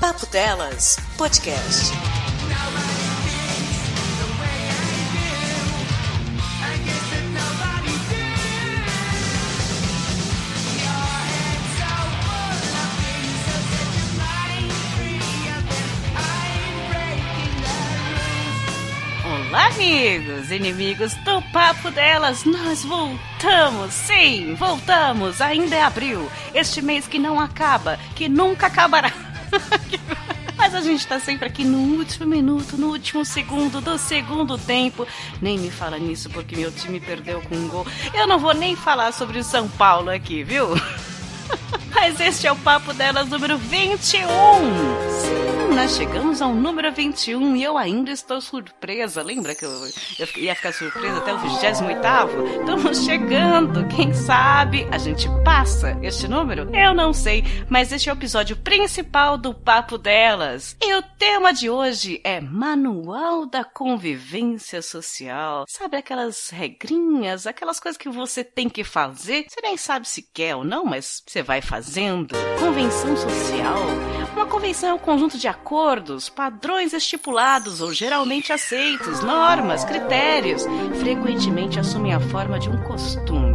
Papo Delas Podcast. Olá, amigos, inimigos do Papo Delas, nós voltamos, sim, voltamos, ainda é abril, este mês que não acaba, que nunca acabará. Mas a gente tá sempre aqui no último minuto, no último segundo do segundo tempo. Nem me fala nisso porque meu time perdeu com um gol. Eu não vou nem falar sobre o São Paulo aqui, viu? Mas este é o Papo Delas número 21. Sim, nós chegamos ao número 21 e eu ainda estou surpresa. Lembra que eu, eu ia ficar surpresa até o 28? Estamos chegando. Quem sabe a gente passa este número? Eu não sei, mas este é o episódio principal do Papo Delas. E o tema de hoje é Manual da Convivência Social. Sabe aquelas regrinhas, aquelas coisas que você tem que fazer? Você nem sabe se quer ou não, mas você vai fazendo. Convenção social. Uma convenção é um conjunto de acordos, padrões estipulados ou geralmente aceitos, normas, critérios. Frequentemente assumem a forma de um costume.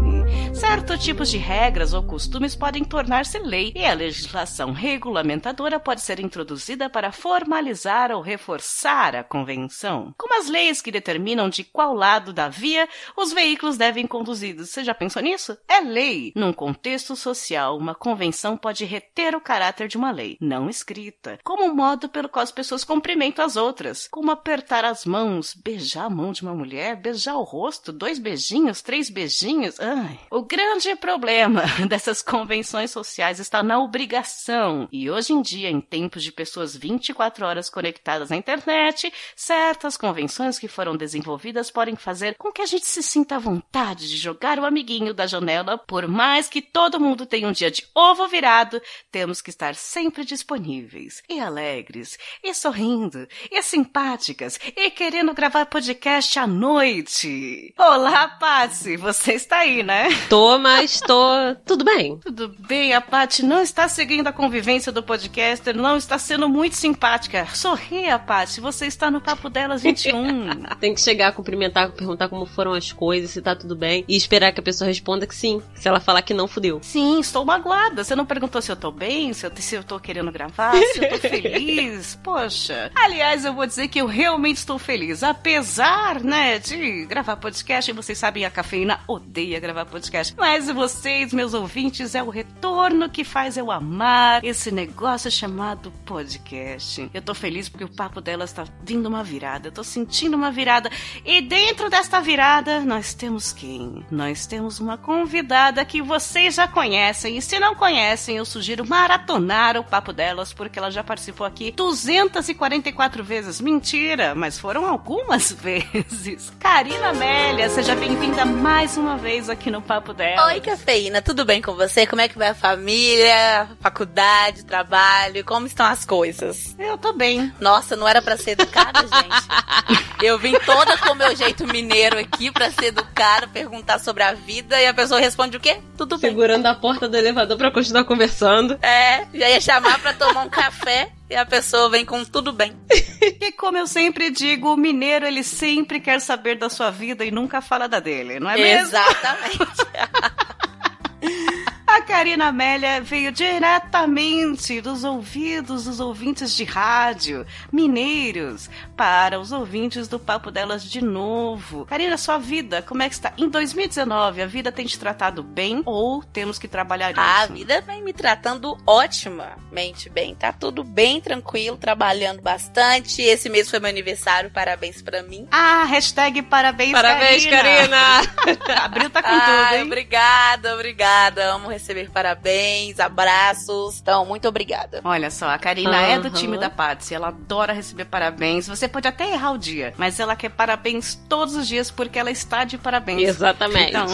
Certos tipos de regras ou costumes podem tornar-se lei e a legislação regulamentadora pode ser introduzida para formalizar ou reforçar a convenção. Como as leis que determinam de qual lado da via os veículos devem conduzidos. Você já pensou nisso? É lei. Num contexto social, uma convenção pode reter o caráter de uma lei, não escrita, como um modo pelo qual as pessoas cumprimentam as outras, como apertar as mãos, beijar a mão de uma mulher, beijar o rosto, dois beijinhos, três beijinhos. Ai. O grande problema dessas convenções sociais está na obrigação. E hoje em dia, em tempos de pessoas 24 horas conectadas à internet, certas convenções que foram desenvolvidas podem fazer com que a gente se sinta à vontade de jogar o amiguinho da janela, por mais que todo mundo tenha um dia de ovo virado, temos que estar sempre disponíveis e alegres e sorrindo e simpáticas e querendo gravar podcast à noite. Olá, Patsy, você está aí, né? Tô, mas tô. Tudo bem. Tudo bem, a Paty não está seguindo a convivência do podcaster, não está sendo muito simpática. Sorria, Paty, você está no Papo Delas 21. Tem que chegar, cumprimentar, perguntar como foram as coisas, se tá tudo bem, e esperar que a pessoa responda que sim. Se ela falar que não, fudeu. Sim, estou magoada. Você não perguntou se eu tô bem, se eu, se eu tô querendo gravar, se eu tô feliz. Poxa. Aliás, eu vou dizer que eu realmente estou feliz. Apesar, né, de gravar podcast, e vocês sabem, a cafeína odeia gravar podcast. Mas vocês, meus ouvintes, é o retorno que faz eu amar esse negócio chamado podcast. Eu tô feliz porque o papo delas tá vindo uma virada. Eu tô sentindo uma virada. E dentro desta virada, nós temos quem? Nós temos uma convidada que vocês já conhecem. E se não conhecem, eu sugiro maratonar o papo delas, porque ela já participou aqui 244 vezes. Mentira, mas foram algumas vezes. Karina Amélia, seja bem-vinda mais uma vez aqui no Papo Delas. Oi, cafeína, tudo bem com você? Como é que vai a família, faculdade, trabalho? Como estão as coisas? Eu tô bem. Nossa, não era para ser educada, gente? Eu vim toda com o meu jeito mineiro aqui para ser educada, perguntar sobre a vida e a pessoa responde o quê? Tudo bem. Segurando a porta do elevador pra continuar conversando. É, já ia chamar pra tomar um café e a pessoa vem com tudo bem. E como eu sempre digo, o mineiro ele sempre quer saber da sua vida e nunca fala da dele, não é mesmo? Exatamente. A Karina Amélia veio diretamente dos ouvidos dos ouvintes de rádio, mineiros, para os ouvintes do Papo Delas de novo. Karina, sua vida, como é que está? Em 2019, a vida tem te tratado bem ou temos que trabalhar isso? A vida vem me tratando otimamente bem. Tá tudo bem tranquilo, trabalhando bastante. Esse mês foi meu aniversário, parabéns pra mim. Ah, hashtag parabéns, Parabéns, Karina. Karina! Abril tá com Ai, tudo, hein? obrigada, obrigada. Amo receber parabéns, abraços. Então, muito obrigada. Olha só, a Karina é do time da Patsy, ela adora receber parabéns. Você pode até errar o dia, mas ela quer parabéns todos os dias porque ela está de parabéns. Exatamente. Então,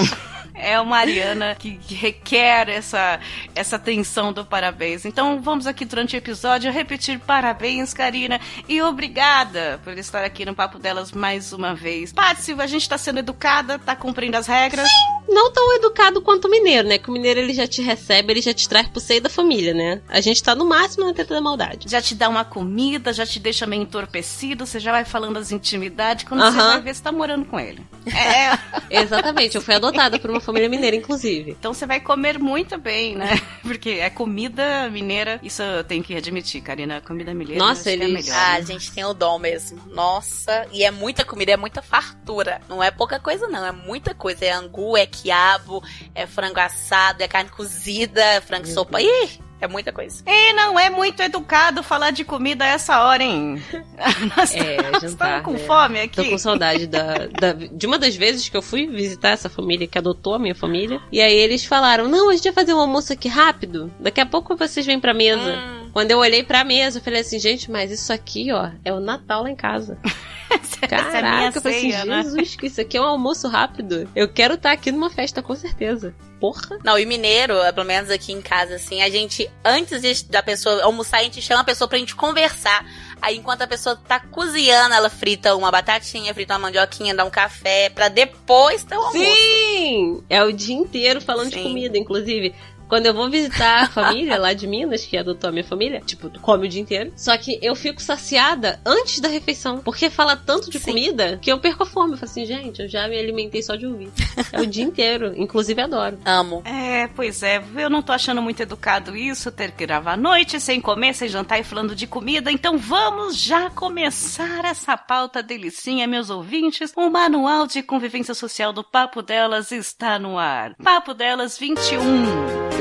é uma Ariana que, que requer essa, essa atenção do parabéns. Então, vamos aqui durante o episódio repetir parabéns, Karina, e obrigada por estar aqui no Papo Delas mais uma vez. Patsy, a gente está sendo educada, tá cumprindo as regras. não tão educado quanto o mineiro, né? Que o mineiro ele já te recebe, ele já te traz pro seio da família, né? A gente tá no máximo na teta da maldade. Já te dá uma comida, já te deixa meio entorpecido, você já vai falando as intimidades, quando você vai ver, você tá morando com ele. É. Exatamente, eu fui adotada por uma família mineira, inclusive. Então você vai comer muito bem, né? Porque é comida mineira, isso eu tenho que admitir, Karina, comida mineira Nossa, é eles... é melhor. Ah, a gente tem o dom mesmo. Nossa, e é muita comida, é muita fartura. Não é pouca coisa, não, é muita coisa. É angu, é quiabo, é frango assado, é carne cozida, é frango Meu sopa. Ih! É muita coisa. E não é muito educado falar de comida a essa hora, hein? Nós é, jantar. com é. fome aqui. Tô com saudade da, da, de uma das vezes que eu fui visitar essa família que adotou a minha família. E aí eles falaram: Não, a gente vai fazer um almoço aqui rápido. Daqui a pouco vocês vêm pra mesa. Hum. Quando eu olhei pra mesa, eu falei assim: Gente, mas isso aqui, ó, é o Natal lá em casa. Caraca, eu falei assim, né? Jesus, que isso aqui é um almoço rápido. Eu quero estar tá aqui numa festa, com certeza. Porra. Não, e mineiro, pelo menos aqui em casa, assim, a gente, antes da pessoa almoçar, a gente chama a pessoa pra gente conversar. Aí, enquanto a pessoa tá cozinhando, ela frita uma batatinha, frita uma mandioquinha, dá um café, pra depois ter o almoço. Sim! É o dia inteiro falando Sim. de comida, inclusive. Quando eu vou visitar a família lá de Minas, que adotou a minha família, tipo, come o dia inteiro. Só que eu fico saciada antes da refeição. Porque fala tanto de Sim. comida que eu perco a fome. Eu falo assim, gente, eu já me alimentei só de ouvir. É o dia inteiro. Inclusive, adoro. Amo. É, pois é. Eu não tô achando muito educado isso, ter que gravar à noite, sem comer, sem jantar e falando de comida. Então vamos já começar essa pauta delicinha, meus ouvintes. O manual de convivência social do Papo Delas está no ar. Papo Delas 21.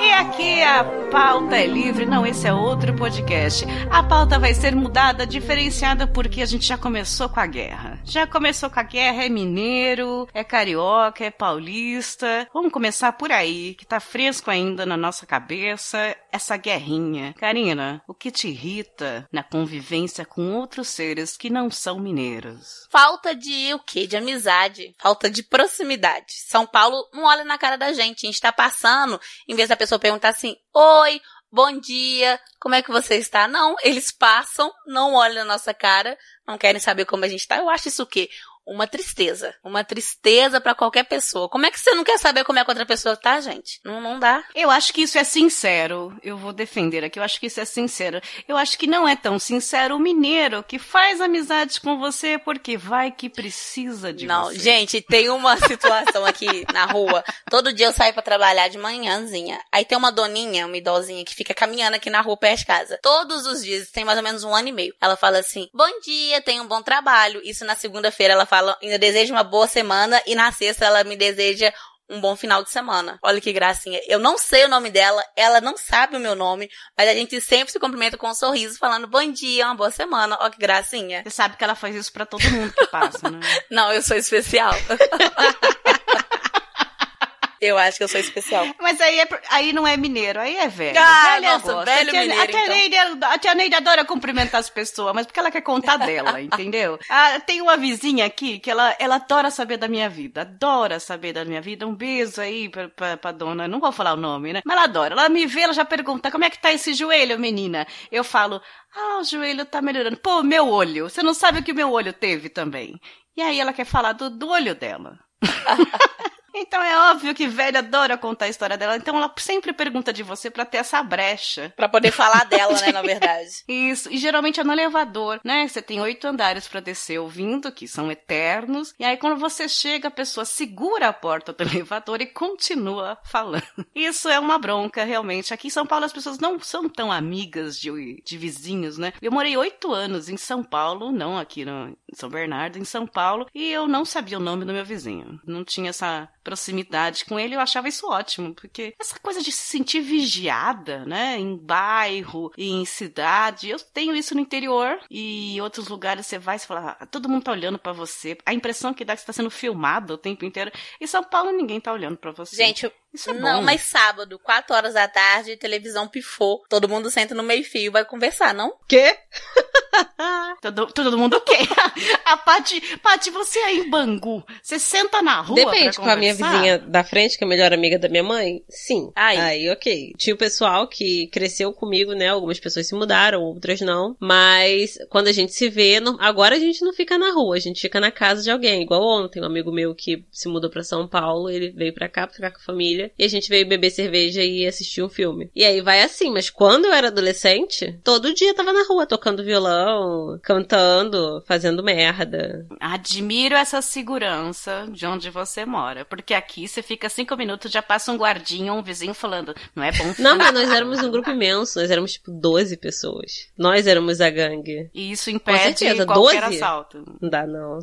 E aqui a pauta é livre, não, esse é outro podcast. A pauta vai ser mudada, diferenciada, porque a gente já começou com a guerra. Já começou com a guerra, é mineiro, é carioca, é paulista. Vamos começar por aí, que tá fresco ainda na nossa cabeça, essa guerrinha. Karina, o que te irrita na convivência com outros seres que não são mineiros? Falta de o quê? De amizade, falta de proximidade. São Paulo não olha na cara da gente A gente tá passando, em vez da pessoa perguntar assim: Oi, bom dia, como é que você está? Não, eles passam, não olham na nossa cara, não querem saber como a gente tá. Eu acho isso o quê? Uma tristeza. Uma tristeza para qualquer pessoa. Como é que você não quer saber como é que outra pessoa tá, gente? Não, não dá. Eu acho que isso é sincero. Eu vou defender aqui. Eu acho que isso é sincero. Eu acho que não é tão sincero o mineiro que faz amizade com você porque vai que precisa de não, você. Não, gente, tem uma situação aqui na rua. Todo dia eu saio para trabalhar de manhãzinha. Aí tem uma doninha, uma idosinha que fica caminhando aqui na rua perto de casa. Todos os dias, tem mais ou menos um ano e meio. Ela fala assim: "Bom dia, tenha um bom trabalho". Isso na segunda-feira ela fala fala, ainda deseja uma boa semana e na sexta ela me deseja um bom final de semana. Olha que gracinha. Eu não sei o nome dela, ela não sabe o meu nome, mas a gente sempre se cumprimenta com um sorriso, falando bom dia, uma boa semana. Olha que gracinha. Você sabe que ela faz isso para todo mundo que passa, né? não, eu sou especial. Eu acho que eu sou especial. Mas aí, é, aí não é mineiro, aí é velho. Ah, velho nossa, gosta. velho a tia, mineiro, a tia, então. Neide, a tia Neide adora cumprimentar as pessoas, mas porque ela quer contar dela, entendeu? Ah, tem uma vizinha aqui que ela, ela adora saber da minha vida, adora saber da minha vida. Um beijo aí pra, pra, pra dona, não vou falar o nome, né? Mas ela adora. Ela me vê, ela já pergunta, como é que tá esse joelho, menina? Eu falo, ah, o joelho tá melhorando. Pô, meu olho, você não sabe o que meu olho teve também. E aí ela quer falar do, do olho dela. Então é óbvio que velha adora contar a história dela. Então ela sempre pergunta de você para ter essa brecha. para poder falar dela, né, na verdade. Isso. E geralmente é no elevador, né? Você tem oito andares para descer ouvindo, que são eternos. E aí quando você chega, a pessoa segura a porta do elevador e continua falando. Isso é uma bronca, realmente. Aqui em São Paulo as pessoas não são tão amigas de, de vizinhos, né? Eu morei oito anos em São Paulo, não aqui no, em São Bernardo, em São Paulo, e eu não sabia o nome do meu vizinho. Não tinha essa proximidade com ele, eu achava isso ótimo, porque essa coisa de se sentir vigiada, né, em bairro em cidade, eu tenho isso no interior e em outros lugares você vai e fala, ah, todo mundo tá olhando para você. A impressão que dá é que você tá sendo filmado o tempo inteiro. Em São Paulo ninguém tá olhando para você. Gente, Isso é Não, bom. mas sábado, 4 horas da tarde, televisão pifou. Todo mundo senta no meio-fio, vai conversar, não? Quê? Todo, todo mundo quer. A Paty, Paty, você aí em Bangu, você senta na rua Depende, pra com a minha vizinha da frente, que é a melhor amiga da minha mãe, sim. Aí. Aí, ok. Tinha o pessoal que cresceu comigo, né? Algumas pessoas se mudaram, outras não. Mas quando a gente se vê, não- agora a gente não fica na rua, a gente fica na casa de alguém. Igual ontem, um amigo meu que se mudou pra São Paulo, ele veio pra cá pra ficar com a família. E a gente veio beber cerveja e assistir um filme. E aí vai assim, mas quando eu era adolescente, todo dia eu tava na rua tocando violão, cantando, fazendo merda. Admiro essa segurança de onde você mora. Porque aqui você fica cinco minutos, já passa um guardinha, um vizinho falando, não é bom Não, mas nós éramos um grupo imenso, nós éramos tipo 12 pessoas. Nós éramos a gangue. E isso impede certeza, qualquer 12? assalto. Não dá, não.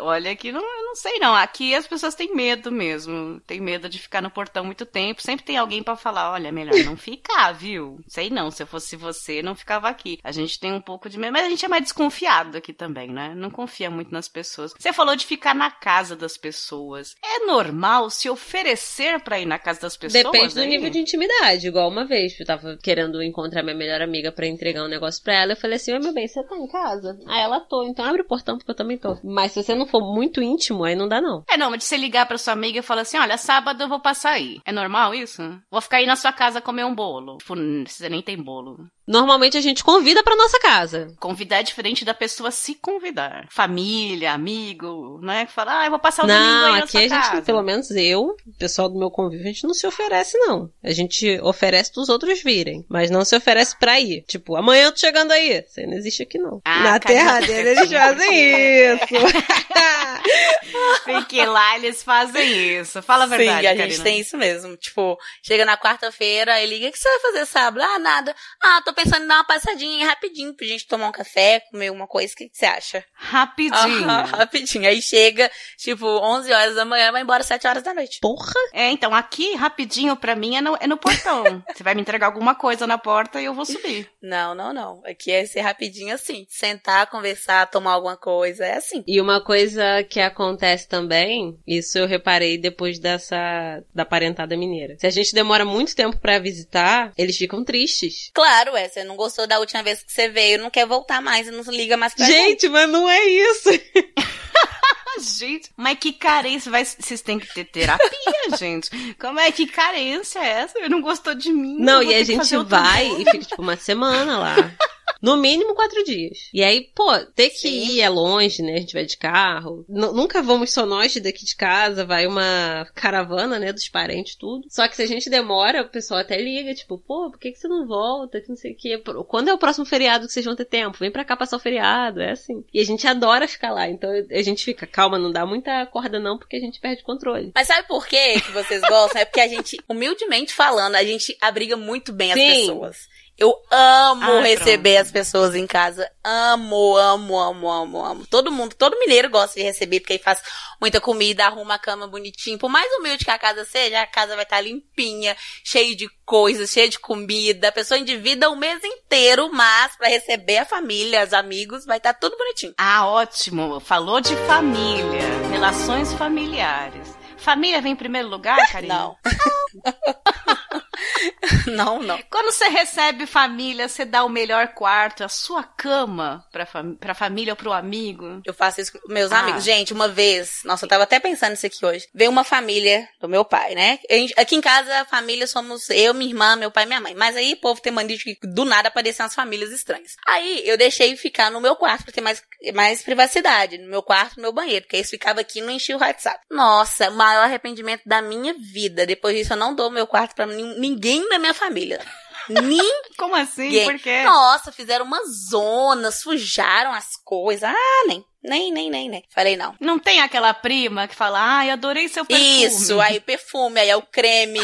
Olha, aqui não, não sei não. Aqui as pessoas têm medo mesmo. Tem medo de ficar no portão muito tempo. Sempre tem alguém pra falar, olha, melhor não ficar, viu? Sei não, se eu fosse você, não ficava aqui. A gente tem um pouco de medo, mas a gente é mais desconfiado aqui também, né? Não confia muito nas pessoas. Você falou de ficar na casa das pessoas. É normal se oferecer pra ir na casa das pessoas? Depende do aí? nível de intimidade. Igual uma vez, eu tava querendo encontrar minha melhor amiga pra entregar um negócio pra ela. Eu falei assim: meu bem, você tá em casa? Aí ela tô, então abre o portão porque eu também tô. Mas se você não for muito íntimo, aí não dá, não. É, não, mas de você ligar pra sua amiga e falar assim, olha, sábado eu vou passar aí. É normal isso? Vou ficar aí na sua casa comer um bolo. Tipo, você nem tem bolo. Normalmente a gente convida pra nossa casa. Convidar é diferente da pessoa se convidar. Família, amigo, não é? Falar, ah, eu vou passar o domingo Não, aí na aqui sua a gente, casa. pelo menos eu, o pessoal do meu convívio, a gente não se oferece, não. A gente oferece pros outros virem, mas não se oferece pra ir. Tipo, amanhã eu tô chegando aí. Isso aí não existe aqui, não. Ah, Na terra dele eles fazem isso. Porque lá eles fazem isso. Fala a verdade, Sim, a gente Karina. tem isso mesmo. Tipo, chega na quarta-feira e liga, o que você vai fazer sábado? Ah, nada. Ah, tô pensando em dar uma passadinha rapidinho pra gente tomar um café, comer uma coisa. O que que você acha? Rapidinho. Rapidinho. Aí chega, tipo, 11 horas da manhã, vai embora 7 horas da noite. Porra! É, então, aqui, rapidinho, pra mim, é no, é no portão. Você vai me entregar alguma coisa na porta e eu vou subir. Não, não, não. Aqui é ser rapidinho assim. Sentar, conversar, tomar alguma coisa. É assim. E uma coisa que acontece também, isso eu reparei depois dessa da parentada mineira. Se a gente demora muito tempo pra visitar, eles ficam tristes. Claro, é. Você não gostou da última vez que você veio, não quer voltar mais e não liga mais pra gente. Gente, mas não é isso. Gente, mas que carência. Vai, vocês têm que ter terapia, gente. Como é que carência é essa? Eu não gostou de mim. Não, e a gente vai e fica tipo uma semana lá. No mínimo quatro dias. E aí, pô, ter que Sim. ir é longe, né? A gente vai de carro. N- nunca vamos só nós daqui de casa, vai uma caravana, né? Dos parentes, tudo. Só que se a gente demora, o pessoal até liga, tipo, pô, por que, que você não volta? Que não sei o quê. Quando é o próximo feriado que vocês vão ter tempo? Vem pra cá passar o feriado, é assim. E a gente adora ficar lá. Então a gente fica, calma, não dá muita corda não, porque a gente perde o controle. Mas sabe por quê que vocês gostam? É porque a gente, humildemente falando, a gente abriga muito bem as Sim. pessoas. Eu amo Ah, receber pronto. as pessoas em casa. Amo, amo, amo, amo, amo. Todo mundo, todo mineiro gosta de receber, porque aí faz muita comida, arruma a cama bonitinho. Por mais humilde que a casa seja, a casa vai estar limpinha, cheia de coisas, cheia de comida. A pessoa endivida o mês inteiro, mas pra receber a família, os amigos, vai estar tudo bonitinho. Ah, ótimo. Falou de família, relações familiares. Família vem em primeiro lugar, Karina? Não. não, não. Quando você recebe família, você dá o melhor quarto, a sua cama pra, fam pra família ou pro amigo. Eu faço isso com meus Ah. amigos. Gente, uma vez, nossa, eu tava até pensando nisso aqui hoje. Veio uma família do meu pai, né? Aqui em casa, a família somos eu, minha irmã, meu pai e minha mãe. Mas aí o povo tem mania de que do nada aparecem as famílias estranhas. Aí eu deixei ficar no meu quarto pra ter mais, mais privacidade. No meu quarto, no meu banheiro. Porque eles ficavam aqui e não enchia o WhatsApp. Nossa, o maior arrependimento da minha vida. Depois disso, eu não dou meu quarto pra nin- ninguém da minha família. Ninguém. Como assim? Por quê? Nossa, fizeram uma zona, sujaram as coisas. Ah, nem, nem, nem, nem, nem. Falei, não. Não tem aquela prima que fala, ai, adorei seu perfume. Isso, aí o perfume, aí é o creme,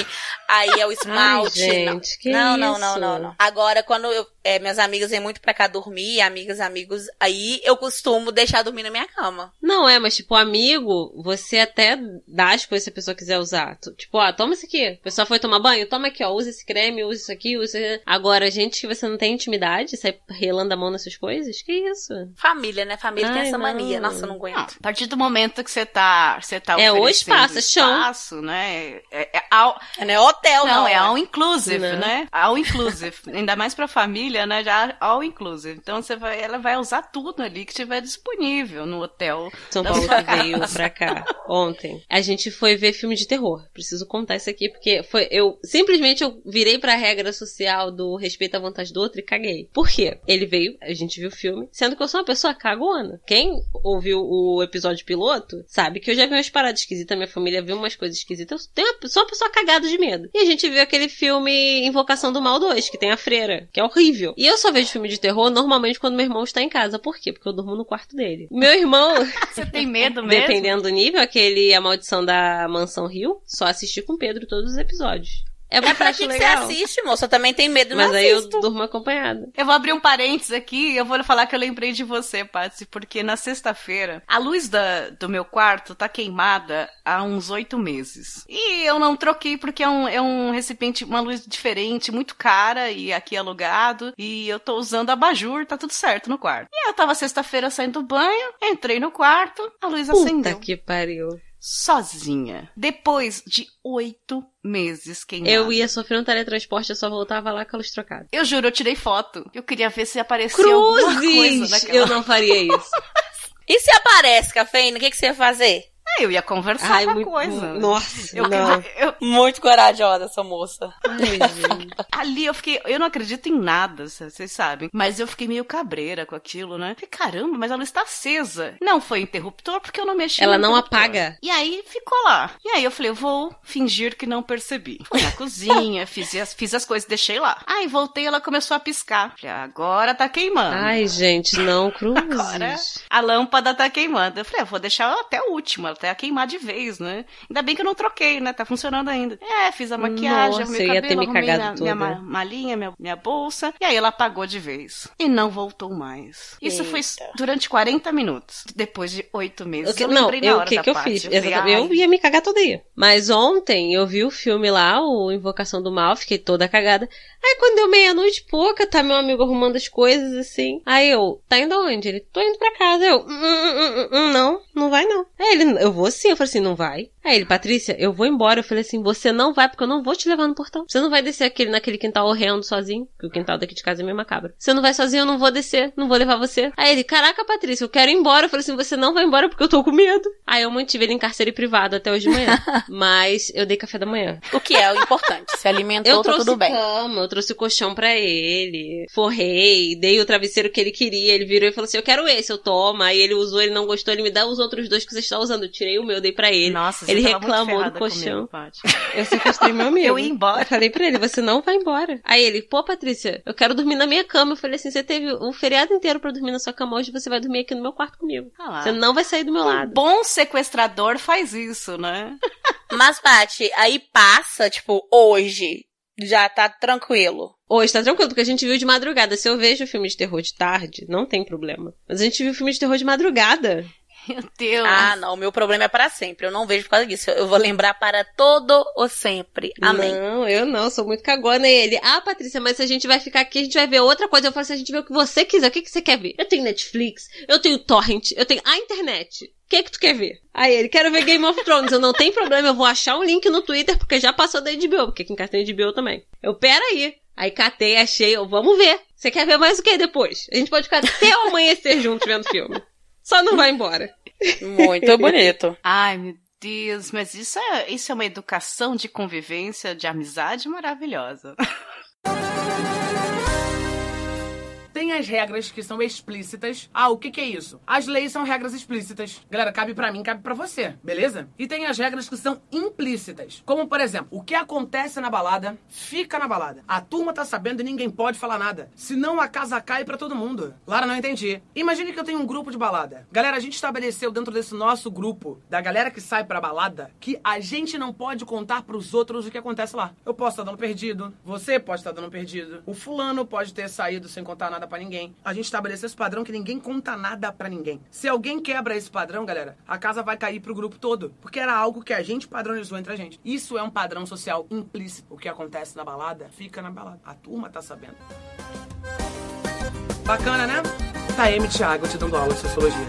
aí é o esmalte. Ai, não. gente, que não, não, isso? não, não, não. Agora, quando eu, é, minhas amigas vêm muito pra cá dormir, amigas, amigos, aí eu costumo deixar dormir na minha cama. Não é, mas tipo, amigo, você até dá as coisas se a pessoa quiser usar. Tipo, ó, toma isso aqui. A pessoa foi tomar banho, toma aqui, ó, usa esse creme, usa isso aqui, usa. Agora, gente que você não tem intimidade, sai relando a mão nessas coisas, que isso? Família, né? Família tem Ai, essa não. Mania. Nossa, eu não Não, aguento. a partir do momento que você tá, você tá É o espaço, é chão. espaço, né? É, é ao, Não é hotel, não. não, é all inclusive, Não. né? All inclusive. Ainda mais pra família, né? Já all inclusive. Então você vai, ela vai usar tudo ali que tiver disponível no hotel. São da Paulo que veio pra cá ontem. A gente foi ver filme de terror. Preciso contar isso aqui, porque foi. Eu simplesmente eu virei pra regra social do respeito à vontade do outro e caguei. Por quê? Ele veio, a gente viu o filme, sendo que eu sou uma pessoa cagona. Quem ouviu o episódio piloto sabe que eu já vi umas paradas esquisitas, minha família viu umas coisas esquisitas. Eu uma, sou uma pessoa cagada de medo. E a gente viu aquele filme Invocação do Mal 2, que tem a freira, que é horrível. E eu só vejo filme de terror normalmente quando meu irmão está em casa. Por quê? Porque eu durmo no quarto dele. Meu irmão. Você tem medo mesmo? Dependendo do nível, aquele A Maldição da Mansão Rio, só assisti com o Pedro todos os episódios. É, É porque eu pra que, que você assiste, moça? Eu também tenho medo, Mas aí eu durmo acompanhada. Eu vou abrir um parênteses aqui e eu vou falar que eu lembrei de você, Patsy, porque na sexta-feira a luz da, do meu quarto tá queimada há uns oito meses. E eu não troquei porque é um, é um recipiente, uma luz diferente, muito cara e aqui alugado. E eu tô usando abajur, tá tudo certo no quarto. E eu tava sexta-feira saindo do banho, entrei no quarto, a luz Puta acendeu. que pariu. Sozinha. Depois de oito meses queimada. Eu ia sofrer um teletransporte, eu só voltava lá com a luz trocada. Eu juro, eu tirei foto. Eu queria ver se aparecia alguma coisa Cruzes! naquela Eu não faria isso. E se aparece, cafeína, o que, que você ia fazer? Ah, eu ia conversar Ai, com a muito... coisa. Nossa, Eu, não. eu- Muito corajosa essa moça. Ai, gente. ali eu fiquei, eu não acredito em nada, vocês sabem, mas eu fiquei meio cabreira com aquilo, né? Falei, caramba, mas ela está acesa. Não foi interruptor porque eu não mexi Ela no não interruptor. apaga. E aí ficou lá. E aí eu falei, eu vou fingir que não percebi. Fui na cozinha, fiz as, fiz as coisas, deixei lá. Aí voltei, ela começou a piscar. Falei, agora tá queimando. Ai, gente, não, cruzes. Agora a lâmpada tá queimando. Eu falei, eu vou deixar ela até o último, até queimar de vez, né? Ainda bem que eu não troquei, né? Tá funcionando ainda. É, fiz a maquiagem, Nossa, meu eu ia cabelo, ter me arrumei cagado minha, minha malinha, minha, minha bolsa. E aí ela apagou de vez. E não voltou mais. Isso foi Eita. durante 40 minutos. Depois de oito meses. Que- eu não, eu- o hora que que eu parte. fiz? falei, Exatamente. Eu "Ai, ia me cagar todo dia. Mas ontem eu vi o filme lá, o Invocação do Mal, fiquei toda cagada. Aí quando deu meia-noite pouca, tá meu amigo arrumando as coisas assim. Aí eu, tá indo aonde? Ele, tô indo pra casa. Eu, hum, hum, hum, não, não vai não. Aí ele, eu vou sim. Eu falei assim, não vai. Aí ele, Patrícia, eu vou embora. Eu falei assim, você não vai porque eu não vou te levar no portão. Você não vai descer aquele, naquele quintal horrendo sozinho, que o quintal daqui de casa é meio macabro. Você não vai sozinho, eu não vou descer, não vou levar você. Aí ele, caraca, Patrícia, eu quero ir embora. Eu falei assim, você não vai embora porque eu tô com medo. Aí eu mantive ele em cárcere privado até hoje de manhã. Mas eu dei café da manhã. O que é o importante. Se alimentou, Eu tá trouxe tudo bem. cama, eu trouxe colchão pra ele, forrei, dei o travesseiro que ele queria, ele virou e falou assim, eu quero esse, eu toma, aí ele usou, ele não gostou, ele me dá os outros dois que você está usando, eu tirei o meu, dei pra ele. Nossa, ele muito reclamou do colchão. comigo. Eu sequestrei meu amigo. Eu ia embora. Eu falei pra ele, você não vai embora. Aí ele, pô, Patrícia, eu quero dormir na minha cama. Eu falei assim, você teve um feriado inteiro pra dormir na sua cama, hoje você vai dormir aqui no meu quarto comigo. Ah lá. Você não vai sair do meu Um lado. bom sequestrador faz isso, né? Mas, Paty, aí passa, tipo, hoje. Já tá tranquilo. Hoje tá tranquilo, porque a gente viu de madrugada. Se eu vejo filme de terror de tarde, não tem problema. Mas a gente viu filme de terror de madrugada. Meu Deus. Ah, não, o meu problema é para sempre. Eu não vejo por causa disso. Eu vou lembrar para todo o sempre. Amém. Não, eu não, sou muito cagona. E ele, ah, Patrícia, mas se a gente vai ficar aqui, a gente vai ver outra coisa. Eu falo assim, a gente vê o que você quiser. O que, que você quer ver? Eu tenho Netflix, eu tenho Torrent, eu tenho a internet. O que que tu quer ver? Aí ele, quero ver Game of Thrones. Eu não tenho problema, eu vou achar um link no Twitter, porque já passou da HBO, porque aqui em casa tem HBO também. Eu, pera aí. Aí catei, achei, eu, vamos ver. Você quer ver mais o que depois? A gente pode ficar até o amanhecer juntos vendo filme. Só não vai embora. Muito bonito. Ai, meu Deus, mas isso é, isso é uma educação de convivência, de amizade maravilhosa. Tem as regras que são explícitas. Ah, o que, que é isso? As leis são regras explícitas. Galera, cabe pra mim, cabe pra você, beleza? E tem as regras que são implícitas. Como, por exemplo, o que acontece na balada, fica na balada. A turma tá sabendo e ninguém pode falar nada. Senão a casa cai pra todo mundo. Lara, não entendi. Imagine que eu tenho um grupo de balada. Galera, a gente estabeleceu dentro desse nosso grupo, da galera que sai pra balada, que a gente não pode contar pros outros o que acontece lá. Eu posso estar dando perdido, você pode estar dando perdido, o fulano pode ter saído sem contar nada nada para ninguém. A gente estabeleceu esse padrão que ninguém conta nada para ninguém. Se alguém quebra esse padrão, galera, a casa vai cair pro grupo todo. Porque era algo que a gente padronizou entre a gente. Isso é um padrão social implícito. O que acontece na balada, fica na balada. A turma tá sabendo. Bacana, né? Tá, M. Thiago, te dando aula de sociologia.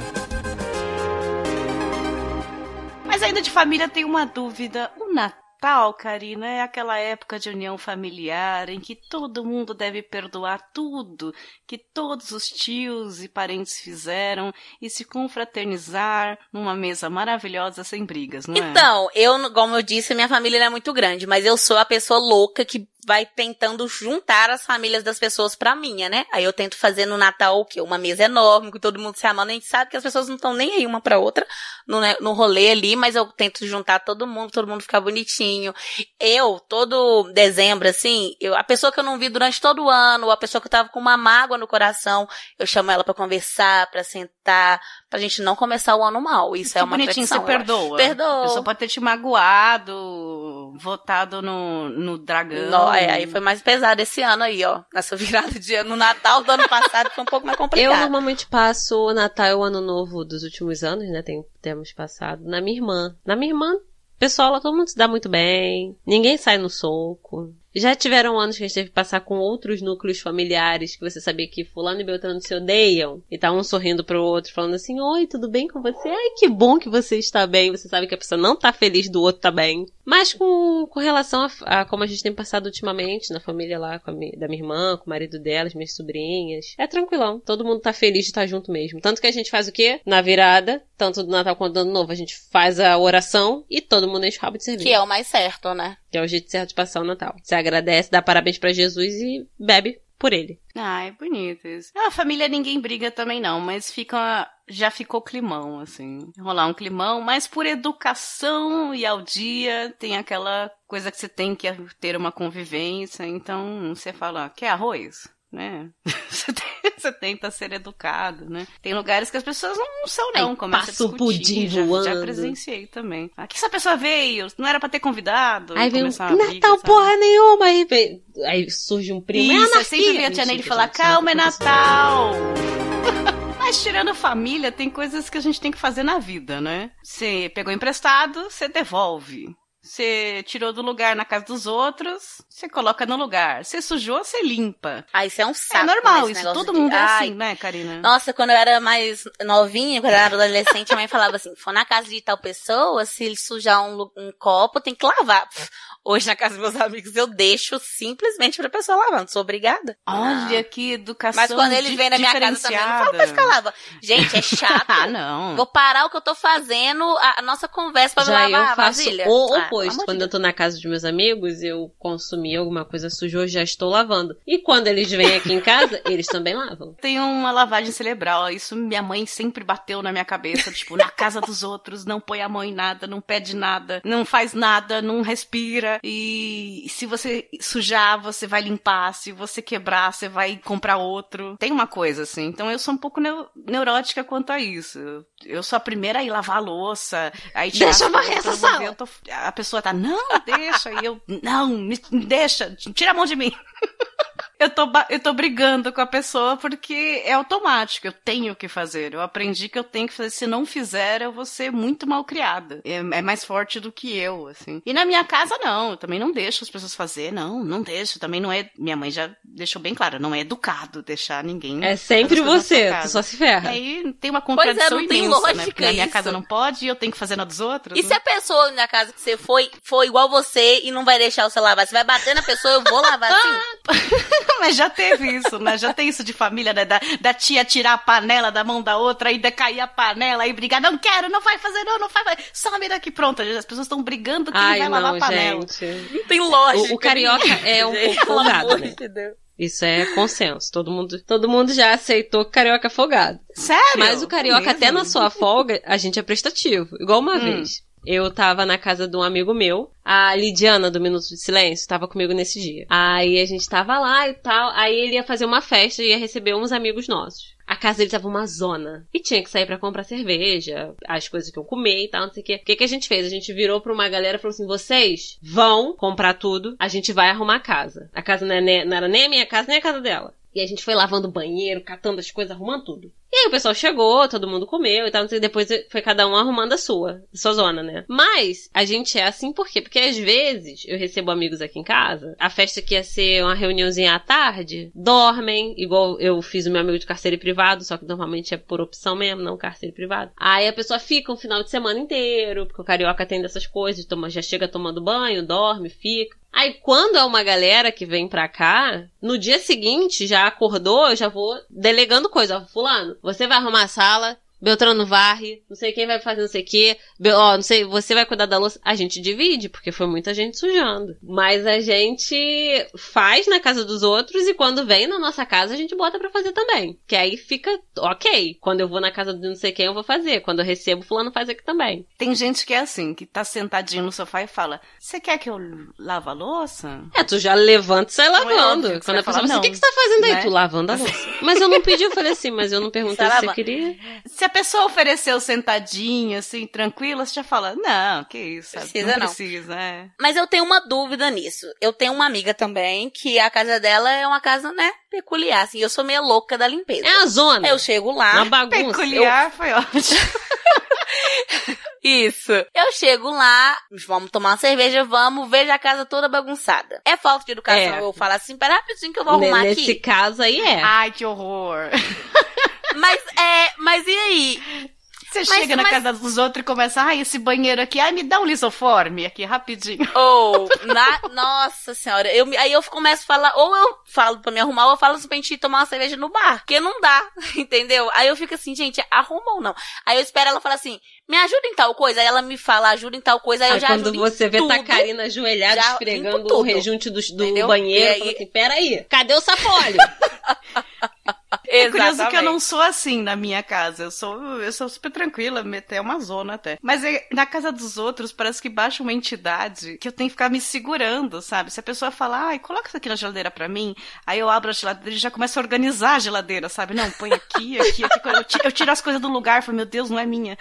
Mas ainda de família tem uma dúvida. O Natal Karina, é aquela época de união familiar em que todo mundo deve perdoar tudo que todos os tios e parentes fizeram e se confraternizar numa mesa maravilhosa sem brigas, não é? Então, eu, como eu disse, minha família é muito grande, mas eu sou a pessoa louca que vai tentando juntar as famílias das pessoas pra minha, né? Aí eu tento fazer no Natal o quê? Uma mesa enorme, com todo mundo se amando. A gente sabe que as pessoas não estão nem aí uma pra outra no, né, no rolê ali, mas eu tento juntar todo mundo, todo mundo ficar bonitinho. Eu, todo dezembro, assim, eu, a pessoa que eu não vi durante todo o ano, ou a pessoa que eu tava com uma mágoa no coração, eu chamo ela pra conversar, pra sentar, pra gente não começar o ano mal. Isso Que é uma bonitinho, tradição. você perdoa. Perdoa. A pessoa pode ter te magoado, votado no, no dragão. É, aí foi mais pesado esse ano aí, ó. Nessa virada de ano. No Natal do ano passado foi um pouco mais Eu complicado. normalmente passo o Natal e o Ano Novo dos últimos anos, né? Tem, temos passado na minha irmã. Na minha irmã, pessoal, lá todo mundo se dá muito bem. Ninguém sai no soco. Já tiveram anos que a gente teve que passar com outros núcleos familiares que você sabia que fulano e beltrano se odeiam. E tá um sorrindo pro outro, falando assim, oi, tudo bem com você? Ai, que bom que você está bem. Você sabe que a pessoa não tá feliz do outro tá bem. Mas com, com relação a, a como a gente tem passado ultimamente na família lá, com a da minha irmã, com o marido dela, as minhas sobrinhas, é tranquilão. Todo mundo tá feliz de estar junto mesmo. Tanto que a gente faz o quê? Na virada, tanto do Natal quanto do Ano Novo, a gente faz a oração e todo mundo enche o rabo de cerveja. Que é o mais certo, né? Que é o jeito certo de passar o Natal. Você agradece, dá parabéns pra Jesus e bebe por ele. Ah, é bonito isso. A família ninguém briga também não, mas fica já ficou climão assim. Rolar um climão, mas por educação e ao dia tem aquela coisa que você tem que ter uma convivência, então você fala, quer arroz? Né? Você, tenta ser educado, né? Tem lugares que as pessoas não são, não. Aí Começa passa a o discutir. pudim já, já voando. presenciei também. Aqui essa pessoa veio, não era pra ter convidado. Aí vem briga, Natal sabe? porra nenhuma, aí, vem, aí surge um primo. é Isso, eu anarquia. sempre vi a tia Neide falar, não calma, é. Natal. Mas tirando a família, tem coisas que a gente tem que fazer na vida, né? Você pegou emprestado, você devolve. Você tirou do lugar na casa dos outros, você coloca no lugar. Você sujou, você limpa. Ah, isso é um saco. é normal, esse isso todo de- mundo é Ai, assim, né, Karina? Nossa, quando eu era mais novinha, quando eu era adolescente, a mãe falava assim: for na casa de tal pessoa, se ele sujar um, um copo, tem que lavar. Pff, Hoje, na casa dos meus amigos, eu deixo simplesmente pra pessoa lavar, não sou obrigada. Olha que educação Mas quando eles di- vêm na minha casa também, eu não falo pra ficar lavando. Gente, é chato. Ah, não. Vou parar o que eu tô fazendo, a, a nossa conversa pra Já lavar eu a faço vasilha. o Ah, oposto. Quando eu tô na casa dos meus amigos, eu consumi alguma coisa suja, eu já estou lavando. E quando eles vêm aqui em casa, eles também lavam. Tem uma lavagem cerebral. Isso minha mãe sempre bateu na minha cabeça. Tipo, na casa dos outros, não põe a mão em nada, não pede nada, não faz nada, não respira. E se você sujar, você vai limpar. Se você quebrar, você vai comprar outro. Tem uma coisa assim. Então eu sou um pouco neu- neurótica quanto a isso. Eu sou a primeira a ir lavar a louça. Aí Deixa eu varrer essa sala. eu tô- a pessoa tá, não, deixa. E eu, não, me deixa, tira a mão de mim. Eu tô, eu tô brigando com a pessoa porque é automático, eu tenho que fazer. Eu aprendi que eu tenho que fazer. Se não fizer, eu vou ser muito mal criada. É, é mais forte do que eu, assim. E na minha casa, não. Eu também não deixo as pessoas fazer. Não, não deixo. Também não é. Minha mãe já deixou bem claro, não é educado deixar ninguém. É sempre você, tu só se ferra. Aí tem uma Pois é, contradição não tem imensa, né? lógica Porque na minha isso. casa não pode e eu tenho que fazer na dos outros. E né? se a pessoa na casa que você foi, foi igual você e não vai deixar você lavar? Você vai bater na pessoa, eu vou lavar assim? Mas já teve isso, né? Já tem isso de família, né? Da, da tia tirar a panela da mão da outra, aí decair a panela, aí brigar, não quero, não vai fazer, não, não vai, vai. some daqui, pronto. As pessoas estão brigando quem Ai, vai lavar não, a panela. gente. Não tem lógica. O- o carioca é um pouco folgado, né? de. Isso é consenso. Todo mundo, todo mundo já aceitou carioca é folgado. Sério? Mas o carioca, Mesmo? até na sua folga, a gente é prestativo. Igual uma Hum. vez. Eu tava na casa de um amigo meu, a Lidiana do Minuto de Silêncio, tava comigo nesse dia. Aí a gente tava lá e tal, aí ele ia fazer uma festa e ia receber uns amigos nossos. A casa dele tava uma zona. E tinha que sair pra comprar cerveja, as coisas que eu comer e tal, não sei o quê. O que, que a gente fez? A gente virou pra uma galera e falou assim: vocês vão comprar tudo, a gente vai arrumar a casa. A casa não, é não era nem a minha casa, nem a casa dela. E a gente foi lavando o banheiro, catando as coisas, arrumando tudo. E aí o pessoal chegou, todo mundo comeu e tal, e depois foi cada um arrumando a sua, a sua zona, né? Mas a gente é assim por quê? Porque às vezes eu recebo amigos aqui em casa, a festa que ia ser uma reuniãozinha à tarde, dormem, igual eu fiz o meu amigo de carceiro privado, só que normalmente é por opção mesmo, não carceiro privado. Aí a pessoa fica um final de semana inteiro, porque o carioca tem dessas coisas, toma, já chega tomando banho, dorme, fica. Aí quando é uma galera que vem pra cá, no dia seguinte já acordou, eu já vou delegando coisa. Fulano, você vai arrumar a sala, Beltrano varre, não sei quem vai fazer não sei o quê, ó, não sei, você vai cuidar da louça. A gente divide, porque foi muita gente sujando. Mas a gente faz na casa dos outros e quando vem na nossa casa a gente bota para fazer também. Que aí fica ok. Quando eu vou na casa de não sei quem eu vou fazer. Quando eu recebo, fulano faz aqui também. Tem gente que é assim, que tá sentadinho no sofá e fala, você quer que eu lave a louça? É, tu já levanta e sai é lavando. É Quando a pessoa fala, o que, que você tá fazendo aí? Né? Tu lavando a louça. mas eu não pedi, eu falei assim, mas eu não perguntei se você queria. Se a pessoa ofereceu sentadinho, assim, tranquila, você já fala, não, que isso, precisa, não, não. precisa, é. Mas eu tenho uma dúvida nisso. Eu tenho uma amiga também, que a casa dela é uma casa, né, peculiar, assim, eu sou meio louca da limpeza. É a zona. Eu chego lá. Uma bagunça. Peculiar eu... foi ótimo. Isso. Eu chego lá, vamos tomar uma cerveja, vamos, vejo a casa toda bagunçada. É falta de educação é. eu falar assim, pera rapidinho que eu vou arrumar Nesse aqui. Nesse caso aí é. Ai, que horror. Mas é, mas e aí? Você mas, chega na mas... casa dos outros e começa, ai, esse banheiro aqui, ai, me dá um lisoforme aqui, rapidinho. Ou, oh, na... nossa senhora, eu, aí eu começo a falar, ou eu falo pra me arrumar, ou eu falo assim pra gente tomar uma cerveja no bar, porque não dá, entendeu? Aí eu fico assim, gente, arruma ou não? Aí eu espero ela falar assim, me ajuda em tal coisa, aí ela me fala, ajuda em tal coisa, aí eu já quando ajudo você vê tudo, Tacarina ajoelhada, esfregando o rejunte do, do banheiro, aí... fala assim, peraí, cadê o sapólio? É curioso que eu não sou assim na minha casa. Eu sou, eu sou super tranquila, até uma zona até. Mas é, na casa dos outros, parece que baixa uma entidade que eu tenho que ficar me segurando, sabe? Se a pessoa falar, ai, coloca isso aqui na geladeira pra mim, aí eu abro a geladeira e já começo a organizar a geladeira, sabe? Não, põe aqui, aqui, aqui. Eu tiro as coisas do lugar, falo, meu Deus, não é minha.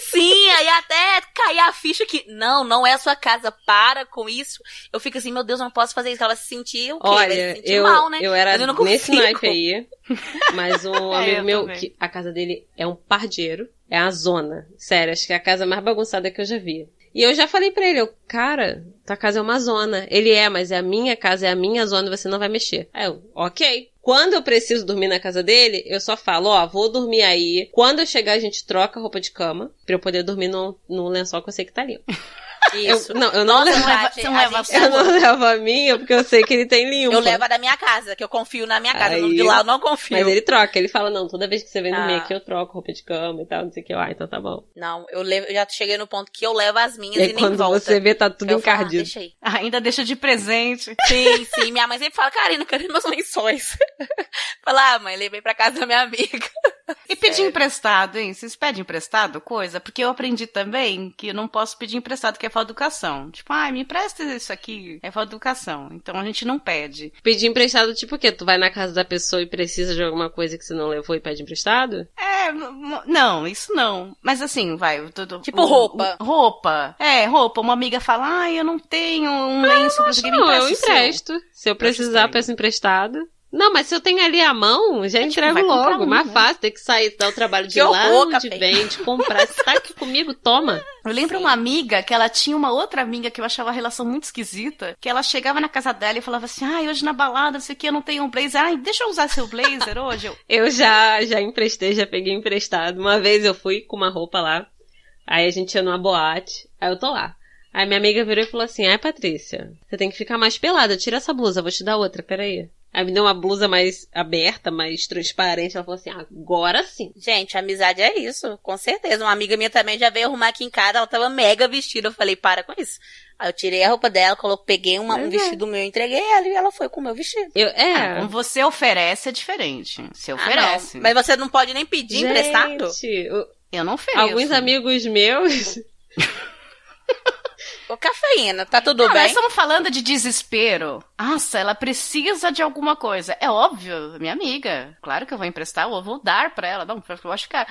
Sim, aí até cair a ficha que, não, não é a sua casa, para com isso. Eu fico assim, meu Deus, eu não posso fazer isso. Ela se sentir o quê? Olha, eu, mal, né? eu era eu nesse naipe aí, mas um é, amigo meu, que a casa dele é um pardieiro, é a zona. Sério, acho que é a casa mais bagunçada que eu já vi. E eu já falei pra ele, eu, cara, tua casa é uma zona. Ele é, mas é a minha casa, é a minha zona, você não vai mexer. Aí eu, ok. Quando eu preciso dormir na casa dele, eu só falo, ó, vou dormir aí. Quando eu chegar, a gente troca a roupa de cama, pra eu poder dormir no lençol que eu sei que tá limpo. Isso. Eu, não, eu não, Nossa, levo, Tati, não leva, gente, eu não levo a minha porque eu sei que ele tem limpa. Eu levo a da minha casa, que eu confio na minha casa. Aí, de lá eu não confio. Mas ele troca, ele fala, não, toda vez que você vem dormir ah. aqui eu troco roupa de cama e tal, não sei o que. Ah, então tá bom. Não, eu, levo, eu já cheguei no ponto que eu levo as minhas e, e nem quando volta. você vê, tá tudo eu encardido. Falo, ah, Ainda deixa de presente. Sim, sim. Minha mãe sempre fala, Karina, cadê meus lençóis? fala, ah, mãe, levei pra casa da minha amiga. E pedir emprestado, hein? Vocês pedem emprestado coisa? Porque eu aprendi também que eu não posso pedir emprestado, que é falta educação. Tipo, ah, me empresta isso aqui. É falta educação. Então a gente não pede. Pedir emprestado, tipo o quê? Tu vai na casa da pessoa e precisa de alguma coisa que você não levou e pede emprestado? É, não, isso não. Mas assim, vai. Tudo, tipo roupa. Roupa. É, roupa. Uma amiga fala, ah, eu não tenho um lenço ah, pra seguir, me Não, eu empresto. Se eu precisar, peço emprestado. Não, mas se eu tenho ali a mão, já entrego logo. Um, mais né? fácil ter que sair, dar o trabalho de que lá horror, onde vem, de comprar. Se tá aqui comigo, toma. Eu lembro Sim. uma amiga que ela tinha uma outra amiga que eu achava a relação muito esquisita, que ela chegava na casa dela e falava assim, ai, hoje na balada, não sei o que, eu não tenho um blazer. Ai, deixa eu usar seu blazer hoje. Eu, eu já, já emprestei, já peguei emprestado. Uma vez eu fui com uma roupa lá, aí a gente ia numa boate, aí eu tô lá. Aí minha amiga virou e falou assim, ai, Patrícia, você tem que ficar mais pelada, tira essa blusa, vou te dar outra, peraí. Aí me deu uma blusa mais aberta, mais transparente. Ela falou assim, agora sim. Gente, amizade é isso, com certeza. Uma amiga minha também já veio arrumar aqui em casa, ela tava mega vestida. Eu falei, para com isso. Aí eu tirei a roupa dela, coloquei, peguei uma, um é. vestido meu, entreguei ela e ela foi com o meu vestido. Eu, é. Ah, como você oferece é diferente. Você oferece. Ah, Mas você não pode nem pedir Gente, emprestado? Eu não ofereço. Alguns amigos meus Ô, cafeína, tá tudo não, bem? Nós estamos falando de desespero. Nossa, ela precisa de alguma coisa. É óbvio, minha amiga. Claro que eu vou emprestar, eu vou dar pra ela. Não, eu acho que. Ah,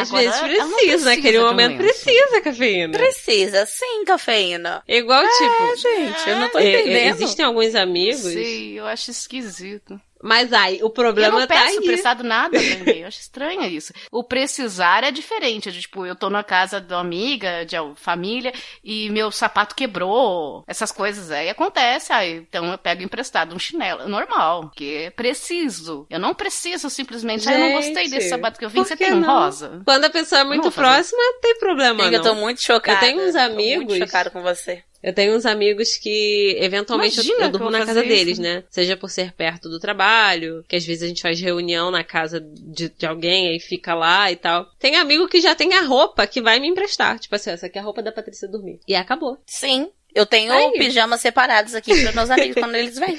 às vezes precisa, precisa, naquele momento precisa, cafeína. Precisa, sim, cafeína. Igual, é, tipo. gente, eu não tô entendendo. existem alguns amigos. Sim, eu acho esquisito. Mas aí, o Eu problema não tá peço aí. emprestado nada também. Eu acho estranho isso. O precisar é diferente. de, Tipo, eu tô na casa de uma amiga, de uma família, e meu sapato quebrou. Essas coisas aí acontece. Aí, então eu pego emprestado um chinelo. Normal, porque é preciso. Eu não preciso simplesmente. ah, eu não gostei Gente, desse sapato que eu vi. por Você tem um não? rosa? Quando a pessoa é muito próxima, tem problema, Amiga, eu não. tô muito chocada. Eu tenho uns Tô amigos- muito chocada com você. Eu tenho uns amigos que, eventualmente, eu- Imagina eu que durmo eu na casa deles, isso. né? Seja por ser perto do trabalho, que às vezes a gente faz reunião na casa de, de alguém e fica lá e tal. Tem amigo que já tem a roupa que vai me emprestar. Tipo assim, essa aqui é a roupa da Patrícia dormir. E acabou. Sim. Eu tenho Aí. pijamas separados aqui para meus amigos quando eles vêm.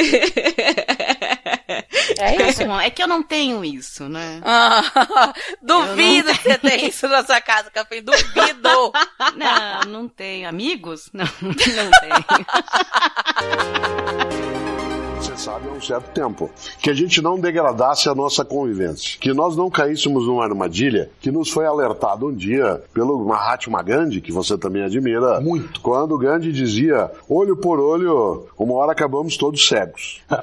É isso. Não, é que eu não tenho isso, né? Ah, duvido que você tenha isso na sua casa, Café. Duvido. Não, não tenho. Amigos? Não, não tenho. Sabe há um certo tempo. Que a gente não degradasse a nossa convivência. Que nós não caíssemos numa armadilha que nos foi alertado um dia pelo Mahatma Gandhi, que você também admira. Muito. Quando Gandhi dizia: olho por olho, uma hora acabamos todos cegos.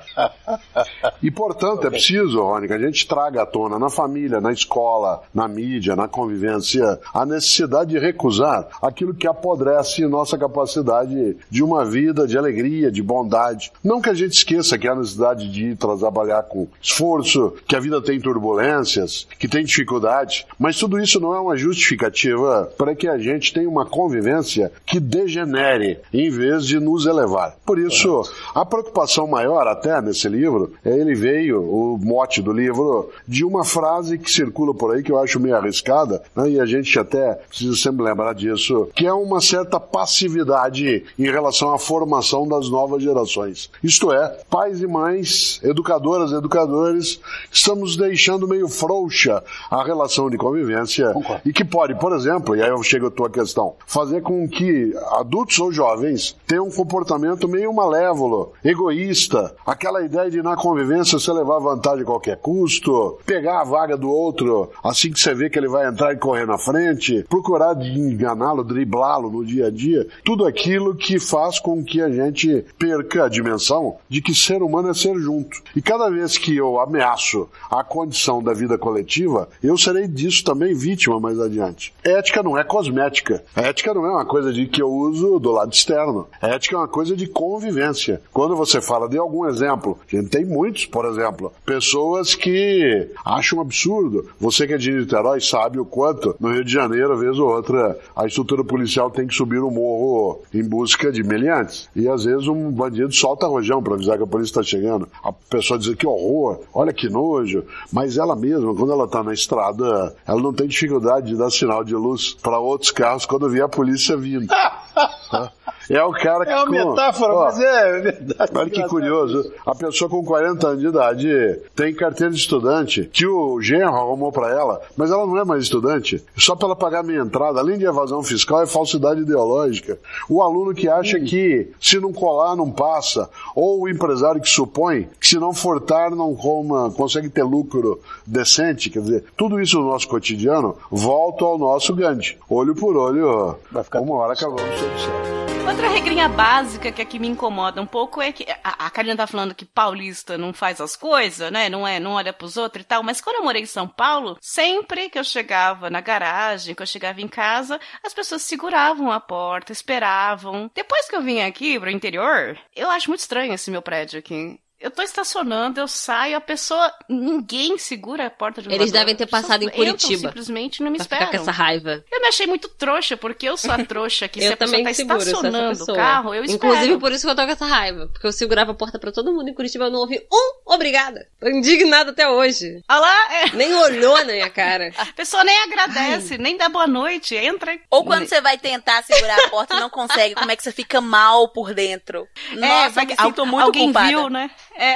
E, portanto, é preciso, Rony, que a gente traga à tona na família, na escola, na mídia, na convivência, a necessidade de recusar aquilo que apodrece nossa capacidade de uma vida de alegria, de bondade. Não que a gente esqueça que há necessidade de ir trabalhar com esforço, que a vida tem turbulências, que tem dificuldade, mas tudo isso não é uma justificativa para que a gente tenha uma convivência que degenere em vez de nos elevar. Por isso, a preocupação maior até nesse livro, é ele veio, o mote do livro, de uma frase que circula por aí que eu acho meio arriscada, né, e a gente até precisa sempre lembrar disso, que é uma certa passividade em relação à formação das novas gerações. Isto é, pais e mães, educadoras educadores, estamos deixando meio frouxa a relação de convivência e que pode, por exemplo, e aí eu chego à tua questão, fazer com que adultos ou jovens tenham um comportamento meio malévolo, egoísta, aquela ideia de na convivência você levar vantagem a qualquer custo, pegar a vaga do outro assim que você vê que ele vai entrar e correr na frente, procurar enganá-lo, driblá-lo no dia a dia, tudo aquilo que faz com que a gente perca a dimensão de que ser humano ser junto. E cada vez que eu ameaço a condição da vida coletiva, eu serei disso também vítima mais adiante. Ética não é cosmética. Ética não é uma coisa de que eu uso do lado externo. Ética é uma coisa de convivência. Quando você fala de algum exemplo, a gente tem muitos, por exemplo, pessoas que acham um absurdo. Você que é de Niterói sabe o quanto no Rio de Janeiro, vez ou outra, a estrutura policial tem que subir o morro em busca de meliantes. E às vezes um bandido solta rojão para avisar que a polícia está chegando. A pessoa diz que horror, olha que nojo. Mas ela mesma, quando ela está na estrada, ela não tem dificuldade de dar sinal de luz para outros carros quando vê a polícia vindo. É o cara que. É uma com- metáfora, ó, mas é verdade. Olha que curioso. A pessoa com 40 anos de idade tem carteira de estudante que o genro arrumou pra ela, mas ela não é mais estudante. Só pra ela pagar minha entrada, além de evasão fiscal, é falsidade ideológica. O aluno que acha que se não colar não passa, ou o empresário que supõe que se não furtar não coma, consegue ter lucro decente, quer dizer, tudo isso no nosso cotidiano volta ao nosso Gandhi. Olho por olho, Vai ficar uma hora acabamos todos certos. Outra regrinha básica que aqui me incomoda um pouco é que a, a Karina tá falando que paulista não faz as coisas, né? Não é, não olha pros outros e tal. Mas quando eu morei em São Paulo, sempre que eu chegava na garagem, que eu chegava em casa, as pessoas seguravam a porta, esperavam. Depois que eu vim aqui pro interior, eu acho muito estranho esse meu prédio aqui. Eu tô estacionando, eu saio, a pessoa. Ninguém segura a porta de Eles elevador. devem ter passado em entram, Curitiba. simplesmente não me esperam. ficar com essa raiva. Eu me achei muito trouxa, porque eu sou a trouxa que se a pessoa também tá estacionando o carro, eu espero. Inclusive por isso que eu tô com essa raiva. Porque eu segurava a porta pra todo mundo em Curitiba eu não ouvi um obrigada. Tô indignada até hoje. Olha lá, é, Nem olhou na minha cara. a pessoa nem agradece, nem dá boa noite, entra. Ou quando você vai tentar segurar a porta e não consegue, como é que você fica mal por dentro? Nossa, vai eu me sinto muito alguém culpada. viu, né? É.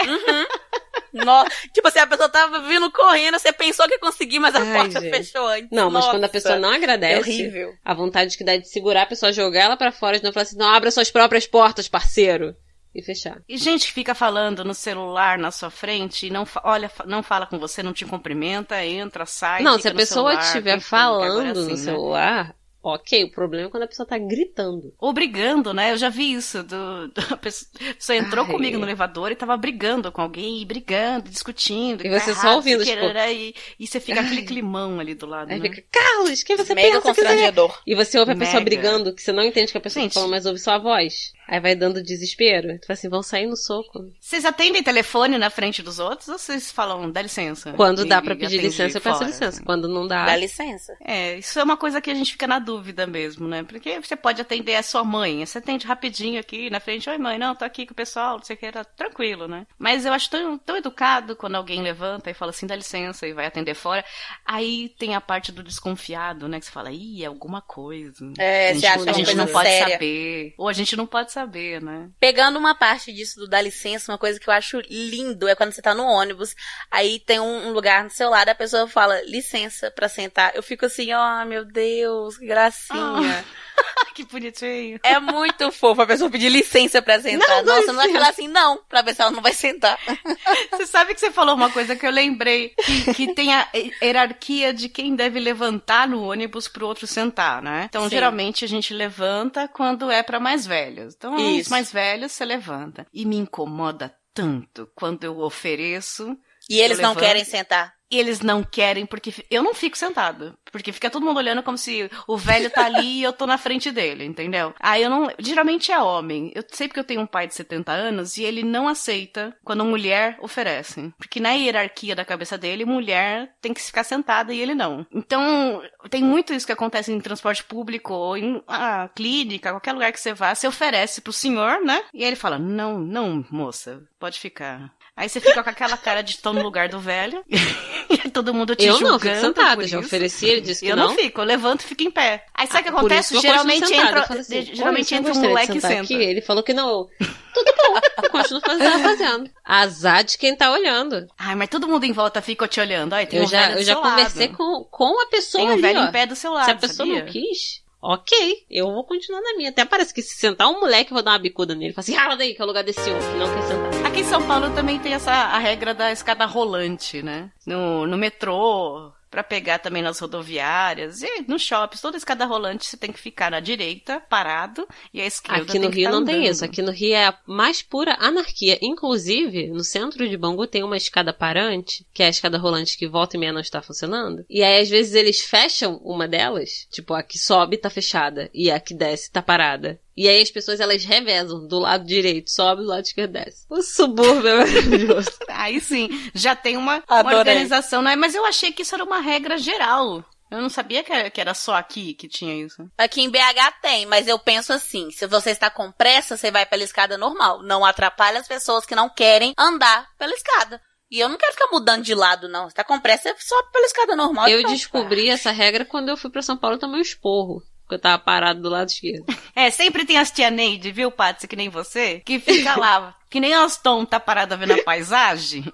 No- Tipo assim, a pessoa tava vindo correndo, você pensou que ia conseguir, mas a Ai, porta gente. fechou antes. Não, mas Nossa, quando a pessoa não agradece, É horrível. a vontade que dá de segurar a pessoa, jogar ela pra fora e não falar assim, não, abra suas próprias portas, parceiro. E fechar. E gente que fica falando no celular na sua frente e não fa- olha, não fala com você, não te cumprimenta, entra, sai. não, se a pessoa celular, estiver é falando assim, no né? Ok, o problema é quando a pessoa tá gritando. Ou brigando, né? Eu já vi isso. Do, do- a pessoa, entrou Ai. comigo no elevador e tava brigando com alguém, e brigando, discutindo. E tá você só ouvindo, tipo, e, e você fica aquele climão ali do lado, Aí né? fica, Carlos, quem você Mega pensa que você é?" constrangedor. E você ouve a pessoa Mega. brigando, que você não entende que a pessoa Gente. tá falando, mas ouve só a voz. Aí vai dando desespero. Tu fala assim, vão sair no soco. Vocês atendem telefone na frente dos outros ou vocês falam, dá licença? Quando E- dá pra e pedir licença, eu peço fora, licença. assim? Quando não dá. Dá licença. É, isso é uma coisa que a gente fica na dúvida mesmo, né? Porque você pode atender a sua mãe, você atende rapidinho aqui na frente, oi mãe, não, tô aqui com o pessoal, não sei o que, era tranquilo, né? Mas eu acho tão, tão educado quando alguém levanta e fala assim, dá licença e vai atender fora. Aí tem a parte do desconfiado, né? Que você fala, ih, é alguma coisa. É, a gente, você acha que a gente não pode séria. saber. Ou a gente não pode saber, né? Pegando uma parte disso do dá licença, uma coisa que eu acho lindo é quando você tá no ônibus, aí tem um, um lugar no seu lado, a pessoa fala licença pra sentar. Eu fico assim, ó, meu Deus, que gracinha. que bonitinho. É muito fofo a pessoa pedir licença pra sentar. Não, dá Nossa, não vai licença. falar assim, não, pra ver se ela não vai sentar. Você sabe que você falou uma coisa que eu lembrei, que, tem a hierarquia de quem deve levantar no ônibus pro outro sentar, né? Então, Sim. geralmente a gente levanta quando é pra mais velhos. Então, os Isso. mais velhos você levanta. E me incomoda tanto quando eu ofereço E eles não levanto. querem sentar. E eles não querem, porque eu não fico sentado. Porque fica todo mundo olhando como se o velho tá ali e eu tô na frente dele, entendeu? Aí eu não. Geralmente é homem. Eu sei porque eu tenho um pai de 70 anos e ele não aceita quando mulher oferece. Porque na hierarquia da cabeça dele, mulher tem que ficar sentada e ele não. Então, tem muito isso que acontece em transporte público ou em ah, clínica, qualquer lugar que você vá, você oferece pro senhor, né? E aí ele fala: Não, não, moça, pode ficar. Aí você fica com aquela cara de tô no lugar do velho. e todo mundo te Eu julgando. não, fico sentada. Já ofereci, ele disse que Eu não. não fico, eu levanto e fico em pé. Aí sabe o que Ah, acontece? que eu continuo Geralmente sentada. entra, Eu assim, geralmente "Olha, entra eu um moleque e senta. Aqui. Ele falou que não. Tudo bom. Eu continuo fazendo, fazendo. Azar de quem tá olhando. Ai, mas todo mundo em volta fica te olhando. Ai, tem Eu um já, velho do eu já conversei lado. com, com a pessoa Tem um ali, velho ó. em pé do seu lado, Se a pessoa sabia? não quis, ok, eu vou continuar na minha. Até parece que se sentar um moleque, eu vou dar uma bicuda nele. Fala assim, rala daí, que é o lugar desse outro, que não quer sentar. Aqui em São Paulo também tem essa a regra da escada rolante, né? No, no metrô, pra pegar também nas rodoviárias e nos shoppings, toda escada rolante você tem que ficar na direita, parado, e a esquerda Aqui no tem Rio tá não tem andando. isso. Aqui no Rio é a mais pura anarquia. Inclusive, no centro de Bangu tem uma escada parante, que é a escada rolante que volta e meia não está funcionando. E aí, às vezes, eles fecham uma delas, tipo, a que sobe tá fechada e a que desce tá parada. E aí as pessoas elas revezam do lado direito, sobe, do lado esquerdo desce. O subúrbio é maravilhoso. Aí sim, já tem uma, uma organização, né? Mas eu achei que isso era uma regra geral. Eu não sabia que era, só aqui que tinha isso. Aqui em BH tem, mas eu penso assim: se você está com pressa, você vai pela escada normal. Não atrapalha as pessoas que não querem andar pela escada. E eu não quero ficar mudando de lado, não. Se tá com pressa, você sobe pela escada normal. Eu descobri essa regra quando eu fui pra São Paulo e tomei um esporro. Porque eu tava parado do lado esquerdo. É, sempre tem as tia Neide, viu, Patsy, que nem você, que fica lá, que nem as Tom tá parada vendo a paisagem,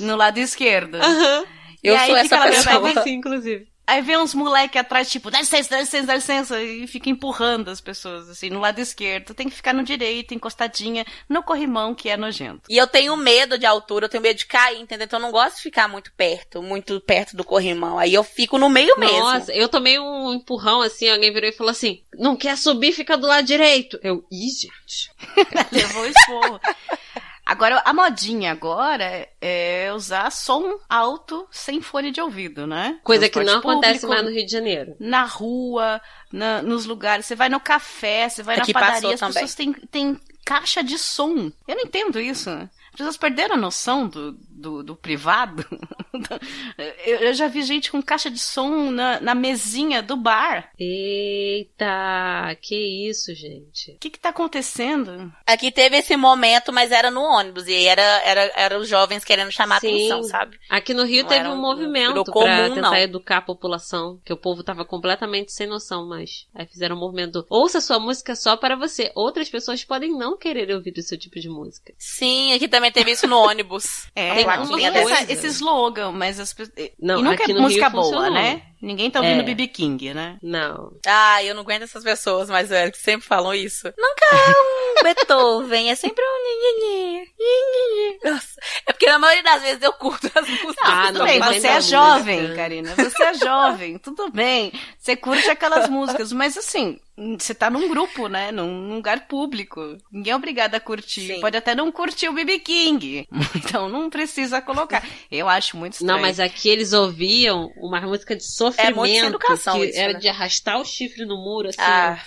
no lado esquerdo. Eu E aí sou fica essa pessoa. vai assim, inclusive. Aí vem uns moleque atrás, tipo, dá licença, dá licença, dá licença, e fica empurrando as pessoas, assim, no lado esquerdo. Tem que ficar no direito, encostadinha, no corrimão, que é nojento. E eu tenho medo de altura, eu tenho medo de cair, entendeu? Então eu não gosto de ficar muito perto, muito perto do corrimão. Aí eu fico no meio mesmo. Nossa, eu tomei um empurrão assim, alguém virou e falou assim: não quer subir, fica do lado direito. Eu, ih, gente. Levou esporro. Agora, a modinha agora é usar som alto sem fone de ouvido, né? Coisa que não Transporte acontece público, mais no Rio de Janeiro. Na rua, na- nos lugares. Você vai no café, você vai Aqui na padaria, as também. pessoas têm, têm caixa de som. Eu não entendo isso. As pessoas perderam a noção do, do, do privado. eu, já vi gente com caixa de som na, na mesinha do bar. Eita, que isso, gente. O que que tá acontecendo? Aqui teve esse momento, mas era no ônibus. E aí era, era, era os jovens querendo chamar Sim. atenção, sabe? Aqui no Rio Não teve um um- movimento virou pra comum, tentar não. educar a população, que o povo tava completamente sem noção, mas aí fizeram um movimento. Ouça sua música só para você. Outras pessoas podem não querer ouvir o seu tipo de música. Sim, aqui também teve isso no ônibus. É, Tem uma tem coisa. essa- esse slogan, mas as pessoas. Não, e nunca é música Rio boa, funcionou. né? Ninguém tá ouvindo É. BB King, né? Não. Ah, eu não aguento essas pessoas mais velhas que sempre falam isso. Nunca é um Beethoven, é sempre um. Nossa, é porque na maioria das vezes eu curto as músicas. Ah, Tudo não, bem, você é música. jovem, Karina. Você é jovem, tudo bem. Você curte aquelas músicas, mas assim, você tá num grupo, né? Num lugar público. Ninguém é obrigado a curtir. Sim. Pode até não curtir o BB King. Então não precisa colocar. Eu acho muito estranho. Não, mas aqui eles ouviam uma música de sofrimento. É educação que era né? de arrastar o chifre no muro, assim. Ah,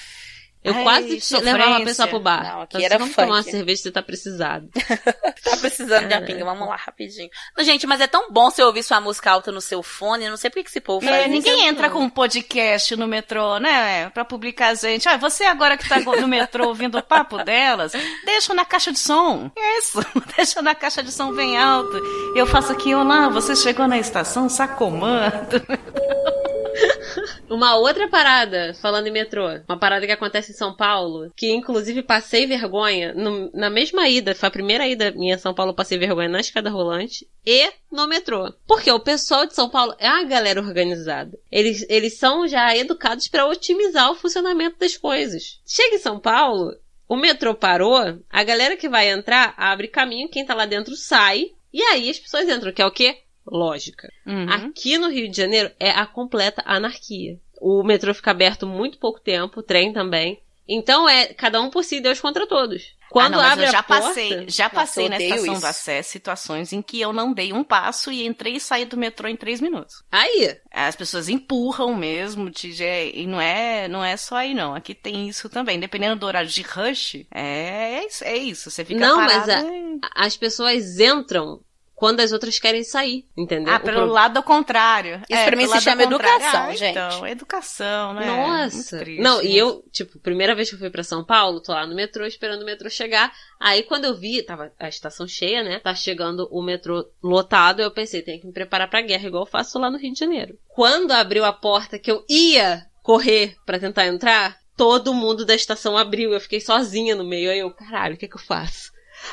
eu Ai, quase sofrência. levava a pessoa pro bar. Não, aqui Então, era vamos tomar uma funk. cerveja, você tá precisado. tá precisando de uma pinga. Vamos lá, rapidinho. Não, gente, mas é tão bom você ouvir sua música alta no seu fone. Eu não sei por que esse povo faz É, ninguém entra com um podcast no metrô, né? Pra publicar a gente. Ah, você agora que tá no metrô ouvindo o papo delas, deixa na caixa de som. É Isso, deixa na caixa de som bem alto. Eu faço aqui, olá, você chegou na estação Sacomã. Uma outra parada, falando em metrô, uma parada que acontece em São Paulo, que inclusive passei vergonha no- na mesma ida, foi a primeira ida minha em São Paulo, passei vergonha na escada rolante e no metrô. Porque o pessoal de São Paulo é uma galera organizada. Eles, eles são já educados para otimizar o funcionamento das coisas. Chega em São Paulo, o metrô parou, a galera que vai entrar abre caminho, quem tá lá dentro sai, e aí as pessoas entram, que é o quê? Lógica. Uhum. Aqui no Rio de Janeiro é a completa anarquia. O metrô fica aberto muito pouco tempo, o trem também. Então é cada um por si, Deus contra todos. Quando ah, não, mas abre eu já a porta, passei, já passei na estação isso. da Sé situações em que eu não dei um passo e entrei e saí do metrô em três minutos. aí, As pessoas empurram mesmo, te, e não é, não é só aí não. Aqui tem isso também. Dependendo do horário de rush, é, é isso. É. Você fica Não, mas parado a- e- as pessoas entram quando as outras querem sair, entendeu? Ah, pelo pro- lado ao contrário. Isso pra mim se chama contrário. educação, Ah, gente. Então, educação, né? Nossa! Muito triste. Não, e eu, tipo, primeira vez que eu fui pra São Paulo, tô lá no metrô esperando o metrô chegar. Aí quando eu vi, tava a estação cheia, né? Tá chegando o metrô lotado, eu pensei, tenho que me preparar pra guerra, igual eu faço lá no Rio de Janeiro. Quando abriu a porta que eu ia correr pra tentar entrar, todo mundo da estação abriu. Eu fiquei sozinha no meio. Aí eu, caralho, o que que eu faço?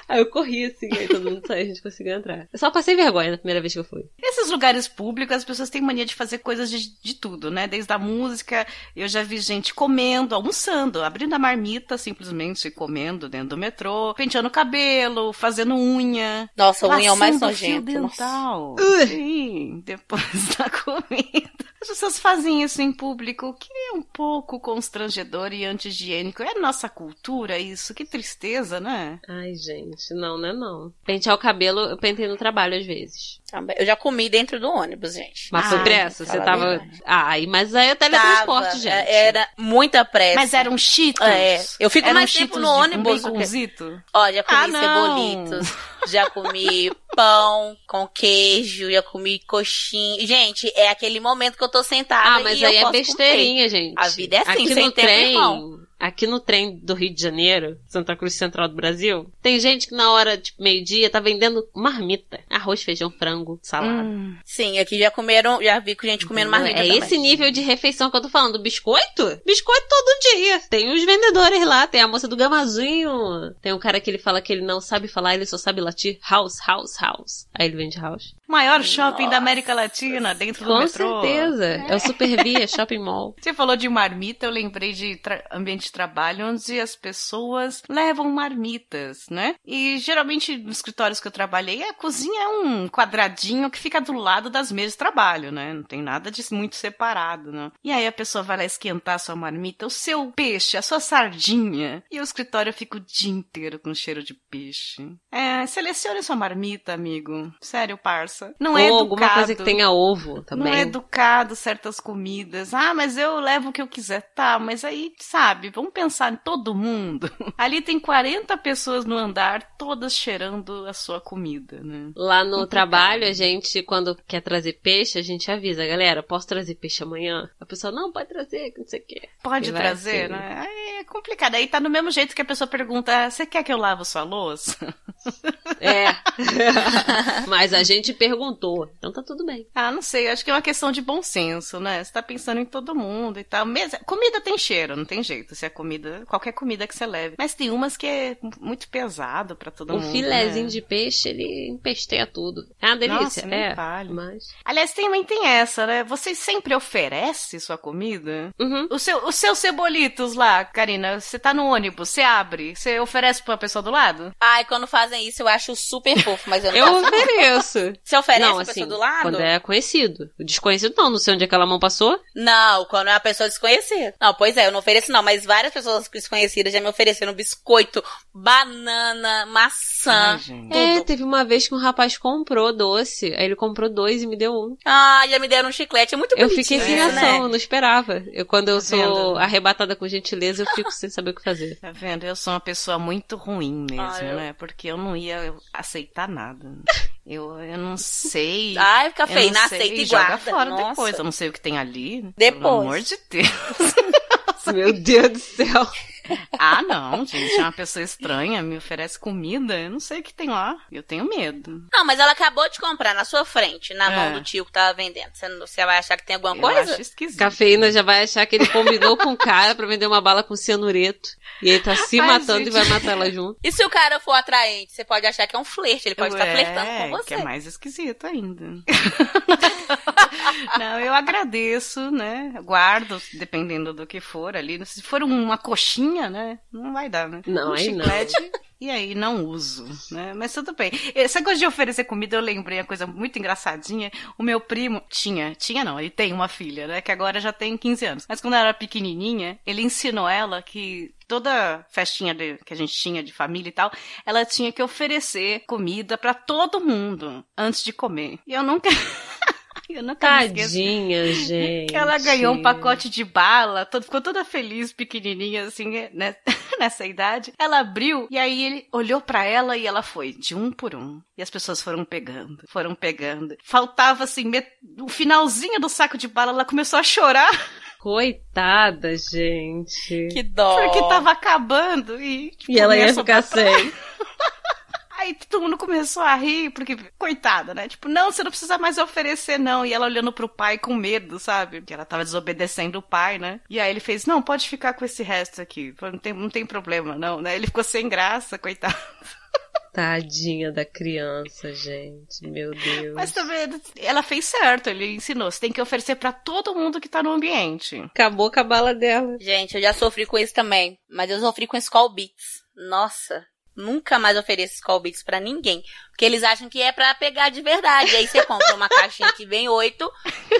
Aí eu corri assim, aí todo mundo saiu, a gente conseguiu entrar. Eu só passei vergonha na primeira vez que eu fui. Esses lugares públicos, as pessoas têm mania de fazer coisas de, de tudo, né? Desde a música, eu já vi gente comendo, almoçando, abrindo a marmita, simplesmente comendo dentro do metrô, penteando o cabelo, fazendo unha. Nossa, unha é o mais passando fio nojento. Nossa. dental. Sim, depois da comida. As pessoas fazem isso em público, o que é um pouco constrangedor e anti-higiênico. É nossa cultura isso, que tristeza, né? Ai, gente, não, não é não. Pentear o cabelo, eu pentei no trabalho às vezes. Eu já comi dentro do ônibus, gente. Mas Ah, foi pressa? Você tava. Ai, mas aí é teletransporte, Tava, gente. é, Era muita pressa. Mas eram cheetos. É, eu fico Eram mais tempo cheetos no de- ônibus que- baconzito? Ó, já comi Ah, cebolitos, já comi pão com queijo, já comi coxinha. Gente, é aquele momento que eu tô sentada Ah, mas e eu aí é posso besteirinha, gente. A vida é assim, aqui sem no tempo, trem, irmão. Aqui no trem do Rio de Janeiro, Santa Cruz Central do Brasil, tem gente que na hora, tipo, meio-dia, tá vendendo marmita. Arroz, feijão, frango, salada. Hum. Sim, aqui já comeram, já vi com gente comendo marmita é também. esse nível de refeição que eu tô falando. Biscoito? Biscoito todo dia. Tem os vendedores lá, tem a moça do gamazinho. Tem um cara que ele fala que ele não sabe falar, ele só sabe latir house, house, house. Aí ele vende house. Maior shopping da América Latina, dentro do Com metrô. certeza. É o Super Via Shopping Mall. Você falou de marmita, eu lembrei de ambiente de trabalho onde as pessoas levam marmitas, né? E geralmente nos escritórios que eu trabalhei, a cozinha é um quadradinho que fica do lado das mesas de trabalho, né? Não tem nada de muito separado, né? E aí a pessoa vai lá esquentar a sua marmita, o seu peixe, a sua sardinha. E o escritório fica o dia inteiro com cheiro de peixe. É, selecione sua marmita, amigo. Sério, parça. Não é Ou educado. alguma coisa que tenha ovo também. Não é educado certas comidas. Ah, mas eu levo o que eu quiser. Tá, mas aí, sabe, vamos pensar em todo mundo. Ali tem 40 pessoas no andar, todas cheirando a sua comida, né? Lá no trabalho, a gente, quando quer trazer peixe, a gente avisa, galera, posso trazer peixe amanhã? A pessoa, não, pode trazer, que não sei o quê. Pode trazer, assim. né? Aí é complicado. Aí tá no mesmo jeito que a pessoa pergunta: você quer que eu lavo sua louça? É. Mas a gente perguntou, então tá tudo bem. Ah, não sei, acho que é uma questão de bom senso, né? Você tá pensando em todo mundo e tal. Comida tem cheiro, não tem jeito. Se é comida, qualquer comida que você leve. Mas tem umas que é muito pesado pra todo Um mundo. filezinho né? de peixe, ele empesteia tudo. É uma delícia, Nossa, é. fale. Mas. Aliás, também tem essa, né? Você sempre oferece sua comida? Uhum. O seu, os seus cebolitos lá, Karina, você tá no ônibus, você abre, você oferece pra pessoa do lado? Ai, quando fazem isso, eu acho super fofo, mas eu não Eu ofereço. Você oferece não, a assim, pessoa do lado? quando é conhecido. O desconhecido não, não sei onde aquela mão passou. Não, quando é uma pessoa desconhecida. Não, pois é, eu não ofereço não, mas várias pessoas desconhecidas já me ofereceram biscoito, banana, maçã, Ai. É, teve uma vez que um rapaz comprou doce, aí ele comprou dois e me deu um. Ah, já me deram um chiclete, é muito Eu fiquei sem ação, né? eu não esperava. Eu, quando eu Tá sou vendo? arrebatada com gentileza, eu fico sem saber o que fazer. Tá vendo? Eu sou uma pessoa muito ruim mesmo, Ah, eu- né? Porque eu não ia aceitar nada. Eu, eu não sei. Ai, fica feio, não não sei, aceita e joga guarda. fora Nossa. depois. Eu não sei o que tem ali. Pelo Depois. amor de Deus. Meu Deus do céu. Ah, não, gente. É uma pessoa estranha, me oferece comida. Eu não sei o que tem lá. Eu tenho medo. Não, mas ela acabou de comprar na sua frente, na É. mão do tio que tava vendendo. Você, não- você vai achar que tem alguma Eu coisa? acho esquisito. Cafeína já vai achar que ele combinou com o cara pra vender uma bala com cianureto. E ele tá se Ai, matando gente. e vai matar ela junto. E se o cara for atraente, você pode achar que é um flerte, ele pode estar Ué, flertando com você. Que é mais esquisito ainda. não, eu agradeço, né? Guardo, dependendo do que for ali. Se for uma coxinha, né? Não vai dar, né? Não, um aí não. chiclete, E aí não uso, né? Mas tudo bem. Essa coisa de oferecer comida, eu lembrei uma coisa muito engraçadinha. O meu primo tinha, tinha não, ele tem uma filha, né? Que agora já tem 15 anos. Mas quando ela era pequenininha, ele ensinou ela que toda festinha de- que a gente tinha de família e tal, ela tinha que oferecer comida pra todo mundo antes de comer. E eu nunca. Eu nunca me esqueço. Tadinha, gente. Ela ganhou um pacote de bala, todo- ficou toda feliz, pequenininha, assim, né, nessa idade. Ela abriu e aí ele olhou pra ela e ela foi de um por um. E as pessoas foram pegando, foram pegando. Faltava, assim, met- o finalzinho do saco de bala, ela começou a chorar Coitada, gente. Que dó. porque tava acabando e... tipo, E ela ia ficar pra- sem. Aí todo mundo começou a rir, porque, coitada, né? Tipo, não, você não precisa mais oferecer, não. E ela olhando pro pai com medo, sabe? Que ela tava desobedecendo o pai, né? E aí ele fez, não, pode ficar com esse resto aqui. Não tem, não tem problema, não, né? Ele ficou sem graça, coitado. Tadinha da criança, gente. Meu Deus. Mas também, ela fez certo, ele ensinou. Você tem que oferecer pra todo mundo que tá no ambiente. Acabou com a bala dela. Gente, eu já sofri com isso também. Mas eu sofri com Skull Beats. Nossa. Nunca mais ofereço Skull Beats pra ninguém. Porque eles acham que é pra pegar de verdade. Aí você compra uma caixinha que vem oito,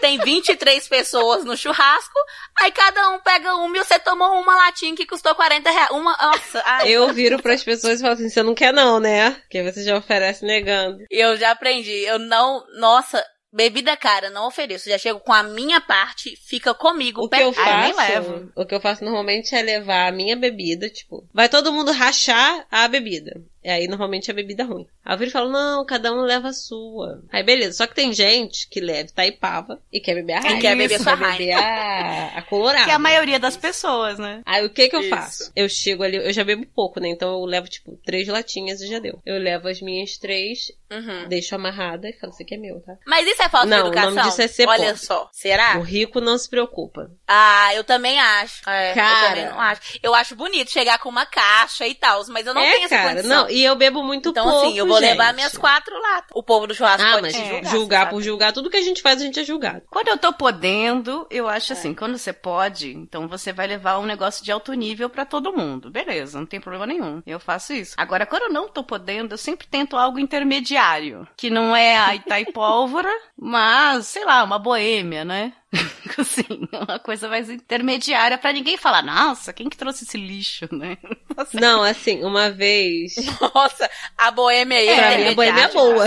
tem 23 pessoas no churrasco, aí cada um pega uma e você tomou uma latinha que custou 40 reais. Uma, nossa, ai, Eu viro pras pessoas e falo assim: você não quer, não, né? Porque você já oferece negando. Eu já aprendi. Eu não. Nossa, bebida cara, não ofereço. Já chego com a minha parte, fica comigo. O que eu Ah, eu faço, levo. o que eu faço normalmente é levar a minha bebida, tipo, vai todo mundo rachar a bebida. E aí normalmente é bebida ruim. Aí eu viro e falo, não, cada um leva a sua. Aí beleza, só que tem gente que leva Taipava e quer beber a E Heineken. quer beber sua quer beber a, a colorada. Que é a maioria das pessoas, né? Aí o que que eu Isso. faço? Eu chego ali, eu já bebo pouco, né? Então eu levo, tipo, três latinhas e já deu. Eu levo as minhas três, Uhum. deixo amarrada e falo, isso aqui é meu, tá? Mas isso é falta Não, de o educação? nome disso é ser Olha pobre. só. Será? O rico não se preocupa. Ah, eu também acho. É, Cara. eu também não acho. Eu acho bonito chegar com uma caixa e tal, mas eu não é, tenho essa cara, condição. não, e eu bebo muito então, pouco, assim, eu vou levar gente. minhas quatro latas. O povo do churrasco Ah, pode mas te julgar. julgar você por julgar, tudo que a gente faz, a gente é julgado. Quando eu tô podendo, eu É. acho assim, quando você pode, então você vai levar um negócio de alto nível pra todo mundo. Beleza, não tem problema nenhum. Eu faço isso. Agora, quando eu não tô podendo, eu sempre tento algo intermediário, que não é a Itaipólvora, mas, sei lá, uma boêmia, né? assim, uma coisa mais intermediária pra ninguém falar, nossa, quem que trouxe esse lixo, né? Assim, Não, assim, uma vez. Nossa, a boêmia aí é mim a boêmia é boa.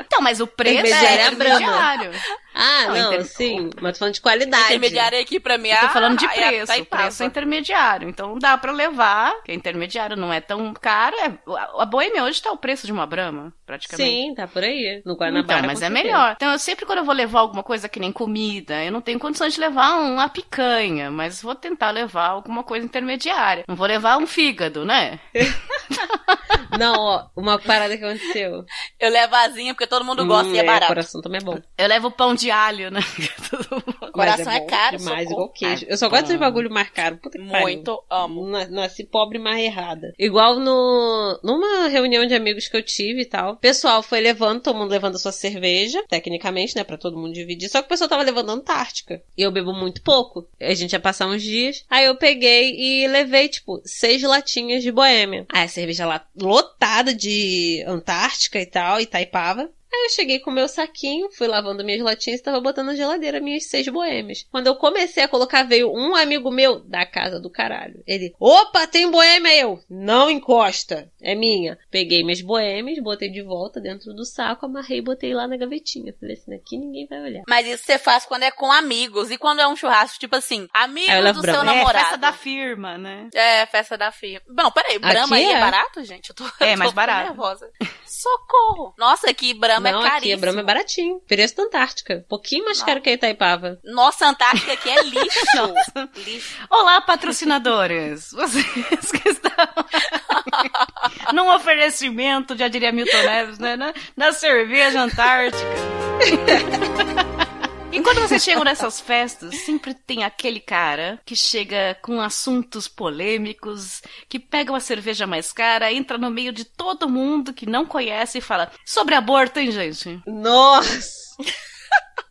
Então, mas o preço é é Brahma. Intermediário. Ah, Não, não, inter- sim. Mas tô falando de qualidade. Intermediária aqui pra mim Eu tô falando de ah, é preço. O Taipava. preço é intermediário. Então dá pra levar, que é intermediário, não é tão caro. É, a, boêmia hoje tá o preço de uma brama, praticamente. Sim, tá por aí. No Guanabara. Então, mas é melhor. Então, eu sempre quando eu vou levar alguma coisa que nem comida, eu não tenho condições de levar uma picanha, mas vou tentar levar alguma coisa intermediária. Não vou levar um fígado, né? Não, ó, uma parada que aconteceu. Eu levo asinha porque todo mundo gosta Hum, e é barato. coração também é bom. Eu levo pão de alho, né? Coração é bom caro, demais, igual queijo. Eu só gosto de bagulho mais caro. Puta que pariu. Muito amo. Na- Nasci pobre, mas errada. Igual no, numa reunião de amigos que eu tive e tal. O pessoal foi levando, todo mundo levando a sua cerveja, tecnicamente, né? Pra todo mundo dividir. Só que o pessoal tava levando Antártica. E eu bebo muito pouco. A gente ia passar uns dias. Aí eu peguei e levei, tipo, seis latinhas de boêmia. Aí a cerveja lá lotada de Antártica e tal, Itaipava. Aí eu cheguei com o meu saquinho, fui lavando minhas latinhas e tava botando na geladeira minhas seis boêmias. Quando eu comecei a colocar, veio um amigo meu da casa do caralho. Ele, opa, tem boêmia eu. Não encosta, é minha. Peguei minhas boêmias, botei de volta dentro do saco, amarrei e botei lá na gavetinha. Falei assim, aqui ninguém vai olhar. Mas isso você faz quando é com amigos. E quando é um churrasco, tipo assim, levo do seu Brahma. É, namorado. festa da firma, né? É, festa da firma. Não, peraí, Brahma Aqui aí é. é. barato, gente? Eu tô, É, eu tô mais barato. nervosa. Socorro! Nossa, aqui Brahma Não, é aqui caríssimo. a Brahma é baratinho. Preço da Antártica. Um pouquinho mais Não. caro que a Itaipava. Nossa, a Antártica aqui é lixo. lixo. Olá, patrocinadores! Vocês que estão num oferecimento, já diria Milton Neves, né? Na, na cerveja antártica. E quando vocês chegam nessas festas, sempre tem aquele cara que chega com assuntos polêmicos, que pega uma cerveja mais cara, entra no meio de todo mundo que não conhece e fala sobre aborto, hein, gente? Nossa!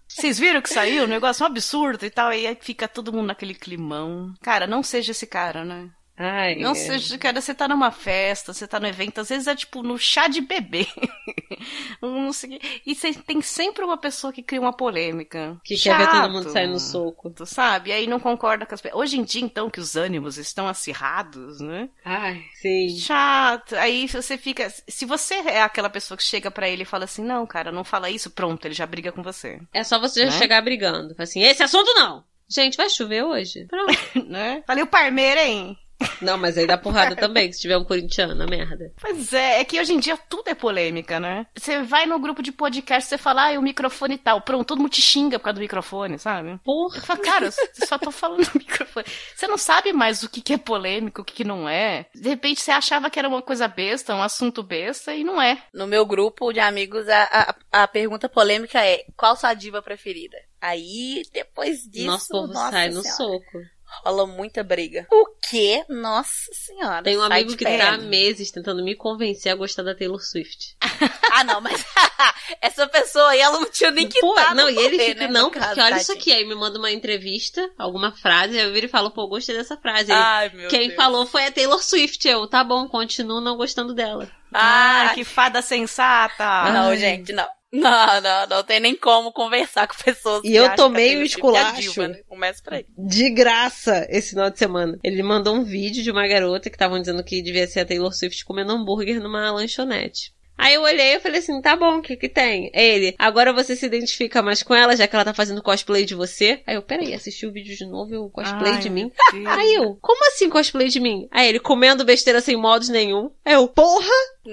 Vocês viram que saiu? Um negócio um absurdo e tal, e aí fica todo mundo naquele climão. Cara, não seja esse cara, né? Ai, Não é. seja, cara, você tá numa festa, você tá no evento, às vezes é tipo no chá de bebê. Não sei e você tem sempre uma pessoa que cria uma polêmica. Que quer ver todo mundo Chato. sair no soco. Tu sabe? E aí não concorda com as pessoas. Hoje em dia, então, que os ânimos estão acirrados, né? Ai, sim. Chato. Aí você fica. Se você é aquela pessoa que chega pra ele e fala assim, não, cara, não fala isso, pronto, ele já briga com você. É só você Né? chegar brigando. Assim, esse assunto não! Gente, vai chover hoje? Pronto. né? Falei o Parmeira, hein? Não, mas aí dá porrada também, se tiver um corintiano, a merda. Pois é, é que hoje em dia tudo é polêmica, né? Você vai no grupo de podcast, você fala, ah, o microfone e tal. Pronto, todo mundo te xinga por causa do microfone, sabe? Porra. Eu falo, cara, eu só tô falando do microfone. Você não sabe mais o que, que é polêmico, o que, que não é. De repente você achava que era uma coisa besta, um assunto besta, e não é. No meu grupo de amigos, a, a, a pergunta polêmica é: qual sua diva preferida? Aí, depois disso, Nosso povo nossa sai no senhora, soco. Rola muita briga. O quê? Nossa senhora. Tem um amigo que perto. tá há meses tentando me convencer a gostar da Taylor Swift. Ah, não, mas essa pessoa aí, ela não tinha nem que Pô, tá não, e ele rolê, fica, né, não, porque caso, olha isso tadinho. aqui. Aí me manda uma entrevista, alguma frase, aí eu viro e falo, pô, gostei dessa frase. Ai, meu Quem Deus. falou foi a Taylor Swift. Eu, tá bom, continuo não gostando dela. Ah, Ah, que fada sensata! Não, Ai. gente, não. Não, não, não tem nem como conversar com pessoas E que eu tomei um Swift é esculacho. diva, né? Começa por aí. De graça esse final de semana. Ele mandou um vídeo de uma garota que estavam dizendo que devia ser a Taylor Swift comendo hambúrguer numa lanchonete. Aí eu olhei e falei assim, tá bom, o que que tem? Ele, agora você se identifica mais com ela, já que ela tá fazendo cosplay de você? Aí eu, peraí, assisti o vídeo de novo e o cosplay Ai, de mim? Aí eu, como assim cosplay de mim? Aí ele, comendo besteira sem modos nenhum. Aí eu, porra!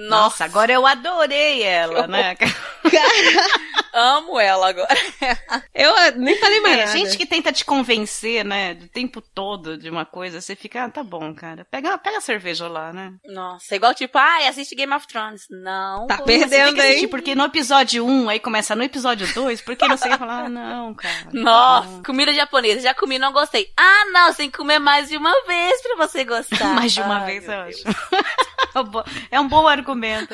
Nossa, agora eu adorei ela, né? Amo ela agora. Eu ah, nem falei mais É, nada. gente que tenta te convencer, né, do tempo todo de uma coisa, você fica, ah, tá bom, cara. Pega, pega a cerveja lá, né? Nossa, igual tipo, ai, assiste Game of Thrones. Não. Tá perdendo, Tem que assistir, hein? porque no episódio 1, aí começa no episódio 2, porque não sei o falar, ah, não, cara. Nossa, comida japonesa, já comi, não gostei. Ah, não, você tem que comer mais de uma vez pra você gostar. Mais de uma Ai, vez, eu Deus. acho. É um É um bom argumento,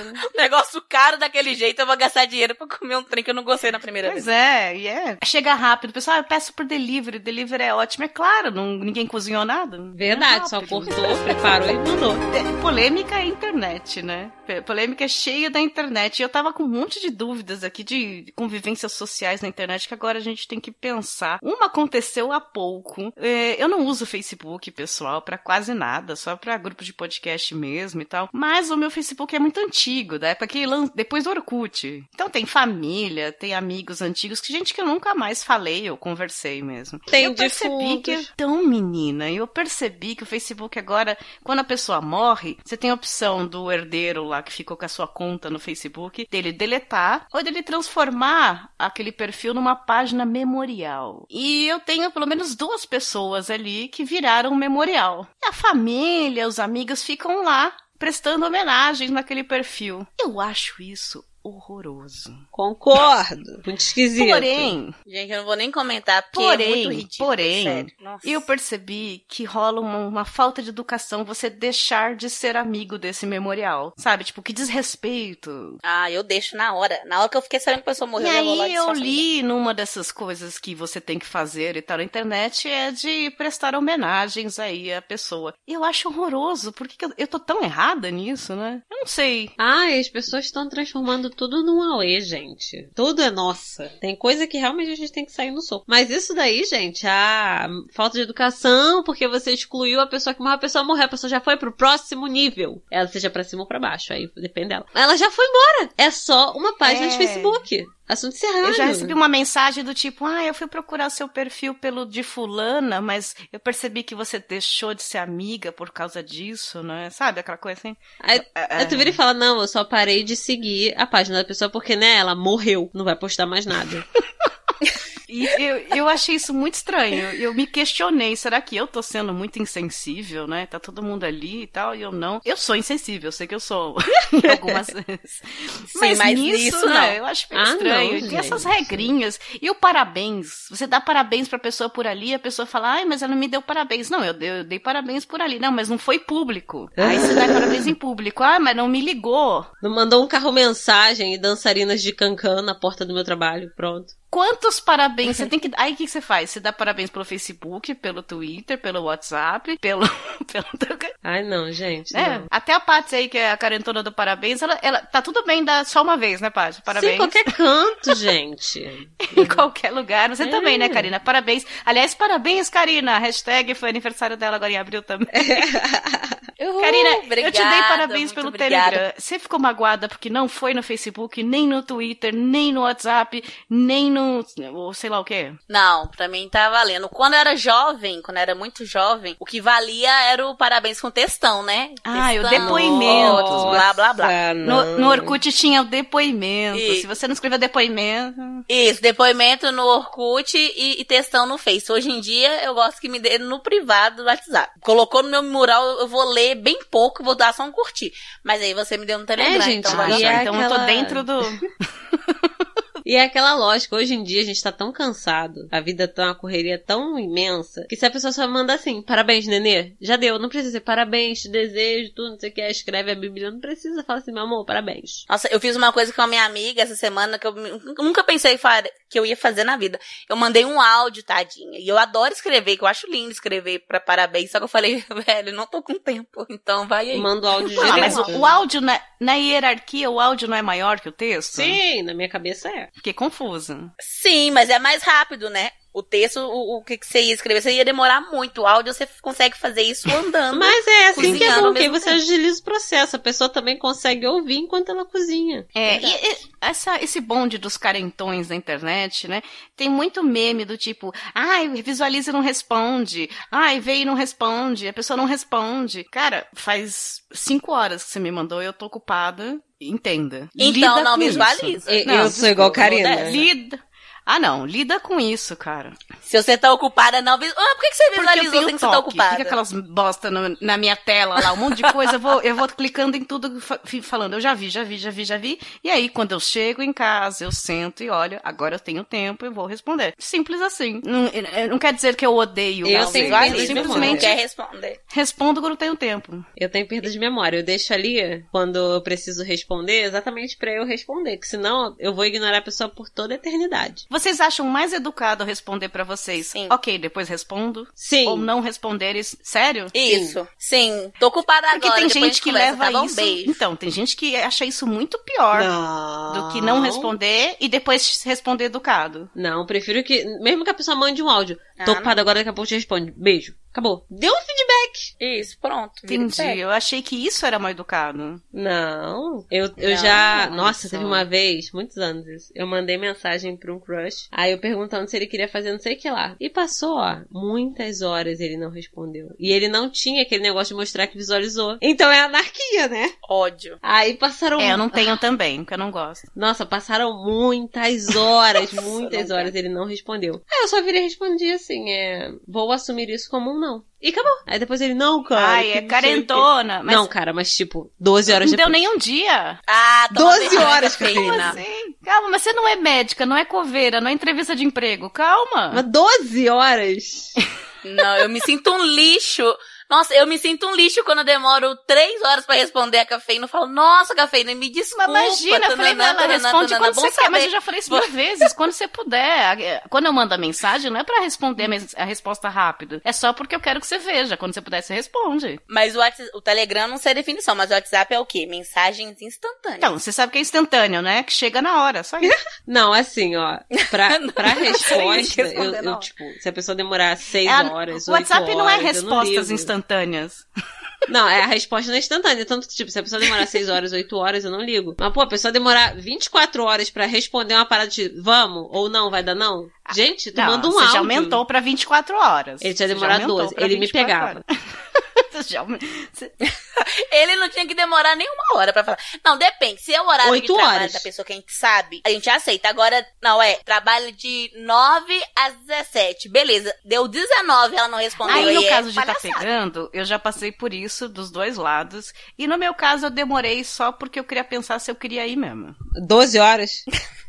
né? Negócio caro daquele jeito, eu vou gastar dinheiro pra comer um trem que eu não gostei na primeira Pois vez. é, e é. Chega rápido. Pessoal, ah, eu peço por delivery. Delivery é ótimo. É claro, não, ninguém cozinhou nada. Verdade, É só cortou, preparou e mandou. É, Polêmica é internet, né? Polêmica é cheia da internet. E eu tava com um monte de dúvidas aqui de convivências sociais na internet que agora a gente tem que pensar. Uma aconteceu há pouco. É, eu não uso Facebook, pessoal, pra quase nada, só pra grupo de podcast mesmo e tal. Mas o meu Facebook é muito antigo, da época que depois do Orkut. Então tem família, tem amigos antigos, que gente que eu nunca mais falei ou conversei mesmo. Tem eu percebi que defuntos. então, menina, eu percebi que o Facebook agora, quando a pessoa morre, você tem a opção do herdeiro lá que ficou com a sua conta no Facebook, dele deletar ou dele transformar aquele perfil numa página memorial. E eu tenho pelo menos duas pessoas ali que viraram um memorial. A família, os amigos ficam lá prestando homenagens naquele perfil. Eu acho isso horroroso. Concordo. Muito esquisito. Porém, Gente, eu não vou nem comentar, porque Porém, é muito ridículo, porém, sério. Nossa. eu percebi que rola uma, uma falta de educação você deixar de ser amigo desse memorial. Sabe? Tipo, que desrespeito. Ah, eu deixo na hora. Na hora que eu fiquei sabendo que a pessoa morreu, E eu vou lá aí e eu li numa dessas coisas que você tem que fazer e tal na internet é de prestar homenagens aí à pessoa. Eu acho horroroso, porque que eu, eu tô tão errada nisso, né? Eu não sei. Ai, as pessoas estão transformando tudo num auê, gente. Tudo é nossa. Tem coisa que realmente a gente tem que sair no soco. Mas isso daí, gente, a falta de educação, porque você excluiu a pessoa que morreu, a pessoa morreu, a pessoa já foi pro próximo nível. Ela seja pra cima ou pra baixo, aí depende dela. Ela já foi embora. É só uma página de É. Facebook. Assunto encerrado. Eu já recebi uma mensagem do tipo, ah, eu fui procurar seu perfil pelo de fulana, mas eu percebi que você deixou de ser amiga por causa disso, né? Sabe aquela coisa assim? Aí, É, aí tu vira e fala, não, eu só parei de seguir a página da pessoa porque, né, ela morreu. Não vai postar mais nada. E eu, eu achei isso muito estranho. Eu me questionei, será que eu tô sendo muito insensível, né? Tá todo mundo ali e tal, e eu não. Eu sou insensível, eu sei que eu sou algumas vezes. Sim, mas nisso, nisso né, não. Eu acho meio Ah, estranho. não, E Tem essas regrinhas. E o parabéns. Você dá parabéns pra pessoa por ali, a pessoa fala, ai, mas ela não me deu parabéns. Não, eu dei, eu dei parabéns por ali. Não, mas não foi público. Aí você dá parabéns em público. Ah, mas não me ligou. Não mandou um carro mensagem e dançarinas de cancan na porta do meu trabalho. Pronto. Quantos parabéns? Você tem que. Aí o que você faz? Você dá parabéns pelo Facebook, pelo Twitter, pelo WhatsApp, pelo. pelo... Ai, não, gente. É, não. até a Paty aí, que é a carentona do parabéns, ela, ela tá tudo bem dar só uma vez, né, Paty? Parabéns. Sim, qualquer canto, gente. em qualquer lugar. Você É. também, né, Karina? Parabéns. Aliás, parabéns, Karina. Hashtag foi aniversário dela agora em abril também. Uhul, Karina, eu te obrigada, dei parabéns pelo obrigada. Telegram. Você ficou magoada porque não foi no Facebook, nem no Twitter, nem no WhatsApp, nem no. Ou sei lá o quê? Não, pra mim tá valendo. Quando eu era jovem, quando eu era muito jovem, o que valia era o parabéns com textão, né? Ah, o depoimento. fotos, blá, blá, blá. Ah, No, no Orkut tinha o depoimento. E- Se você não escreveu depoimento. Isso, depoimento no Orkut e, e textão no Face. Hoje em dia, eu gosto que me dê no privado do WhatsApp. Colocou no meu mural, eu vou ler bem pouco, vou dar só um curtir. Mas aí você me deu no Telegram, gente, então Ah, e já, é certo. então eu tô aquela- dentro do. E é aquela lógica, hoje em dia a gente tá tão cansado, a vida tá uma correria tão imensa, que se a pessoa só manda assim, parabéns, nenê, já deu, não precisa dizer parabéns, te desejo, tudo, não sei o que, escreve a Bíblia, não precisa, fala assim, meu amor, parabéns. Nossa, eu fiz uma coisa com a minha amiga essa semana que eu nu- nunca pensei que eu ia fazer na vida. Eu mandei um áudio, tadinha. E eu adoro escrever, que eu acho lindo escrever pra parabéns. Só que eu falei, velho, não tô com tempo. Então vai aí. Manda o áudio Ah, mas direto. o, o áudio, na, na hierarquia, o áudio não é maior que o texto? Sim, na minha cabeça é. Fiquei confusa. Sim, mas é mais rápido, né? O texto, o, o que, você ia escrever, você ia demorar muito. O áudio você consegue fazer isso andando. Mas é assim que é bom, que você tempo. agiliza o processo, a pessoa também consegue ouvir enquanto ela cozinha. É, e, e essa, esse bonde dos carentões da internet, né? Tem muito meme do tipo, ai, visualiza e não responde. Ai, veio e não responde. A pessoa não responde. Cara, faz cinco horas que você me mandou, eu tô ocupada. Entenda. Então Lida não com visualiza. Eu- eu sou igual Karina. Lida. Ah, não. Lida com isso, cara. Se você tá ocupada, não. Ah, por que, que você Porque eu visualizou sem que você tá ocupada? Fica aquelas bosta no- na minha tela lá, um monte de coisa. Eu vou, eu vou clicando em tudo, falando, eu já vi, já vi, já vi, já vi. E aí, quando eu chego em casa, eu sento e olho, agora eu tenho tempo, eu vou responder. Simples assim. Não, eh, não quer dizer que eu odeio. Eu não, tenho eu simplesmente quer responder. respondo quando eu tenho tempo. Eu tenho perda de memória. Eu deixo ali quando eu preciso responder, exatamente pra eu responder. Que senão eu vou ignorar a pessoa por toda a eternidade. Vocês acham mais educado responder pra vocês? Sim. Ok, depois respondo. Sim. Ou não responderes. Sério? Isso. Sim. Tô ocupada Porque agora. tem depois a gente que conversa, leva tá bom? isso. Beijo. Então, tem gente que acha isso muito pior. Não. do que não responder e depois responder educado. Não, prefiro que. Mesmo que a pessoa mande um áudio. Tô Ah, ocupada agora, daqui a pouco te responde. Beijo. Acabou. Deu um feedback. Isso, pronto. Entendi. Eu achei que isso era mal educado. Não. Eu, eu Não, já. olha Nossa, só. teve uma vez, muitos anos isso. Eu mandei mensagem pra um crush. Aí eu perguntando se ele queria fazer não sei o que lá. E passou, ó, muitas horas ele não respondeu. E ele não tinha aquele negócio de mostrar que visualizou. Então é anarquia, né? Ódio. Aí passaram. É, eu não tenho também, porque eu não gosto. Nossa, passaram muitas horas, muitas não horas ele não respondeu. Aí eu só virei e respondi assim, é... Vou assumir isso como um não. E acabou. Aí depois ele, não, cara. Ai, é não sei o quê." carentona. Mas Não, cara, mas tipo, 12 horas não deu depois. nem um dia. Ah, toma 12 vergonha, horas, cafeína. Sim. Calma, mas você não é médica, não é coveira, não é entrevista de emprego. Calma. Mas 12 horas? Não, eu me sinto um lixo. Nossa, eu me sinto um lixo quando eu demoro três horas pra responder a cafeína. Eu falo, nossa, cafeína, me desculpa. Mas imagina, eu falei, ela responde quando você quer, mas eu já falei isso mil vezes, quando você puder. Quando eu mando a mensagem, não é pra responder a resposta rápido. É só porque eu quero que você veja. Quando você puder, você responde. Mas o, WhatsApp- o Telegram não sei a definição, mas o WhatsApp é o quê? Mensagens instantâneas. Então, você sabe que é instantâneo, né? Que chega na hora, só isso. Não, assim, ó. Pra, pra resposta, eu, eu, tipo, se a pessoa demorar 6 É horas, o WhatsApp 8 não é horas, respostas ligo. Instantâneas. Não, é a resposta não é instantânea. Tanto que, tipo, se a pessoa demorar 6 horas, 8 horas, eu não ligo. Mas, pô, a pessoa demorar 24 horas pra responder uma parada de vamos ou não, vai dar não? Gente, tu Não, manda um você áudio. já aumentou pra 24 horas. Ele tinha demorado aumentou 12. pra Ele me 24 pegava. já Ele não tinha que demorar nem uma hora pra falar. Não, depende. Se é o horário Oito de trabalho horas. da pessoa que a gente sabe, a gente aceita. Agora, não, é, trabalho de 9 às 17. Beleza, deu 19 ela não respondeu. Aí, no é caso de estar palhaçada. pegando, eu já passei por isso dos dois lados. E no meu caso, eu demorei só porque eu queria pensar se eu queria ir mesmo. 12 horas?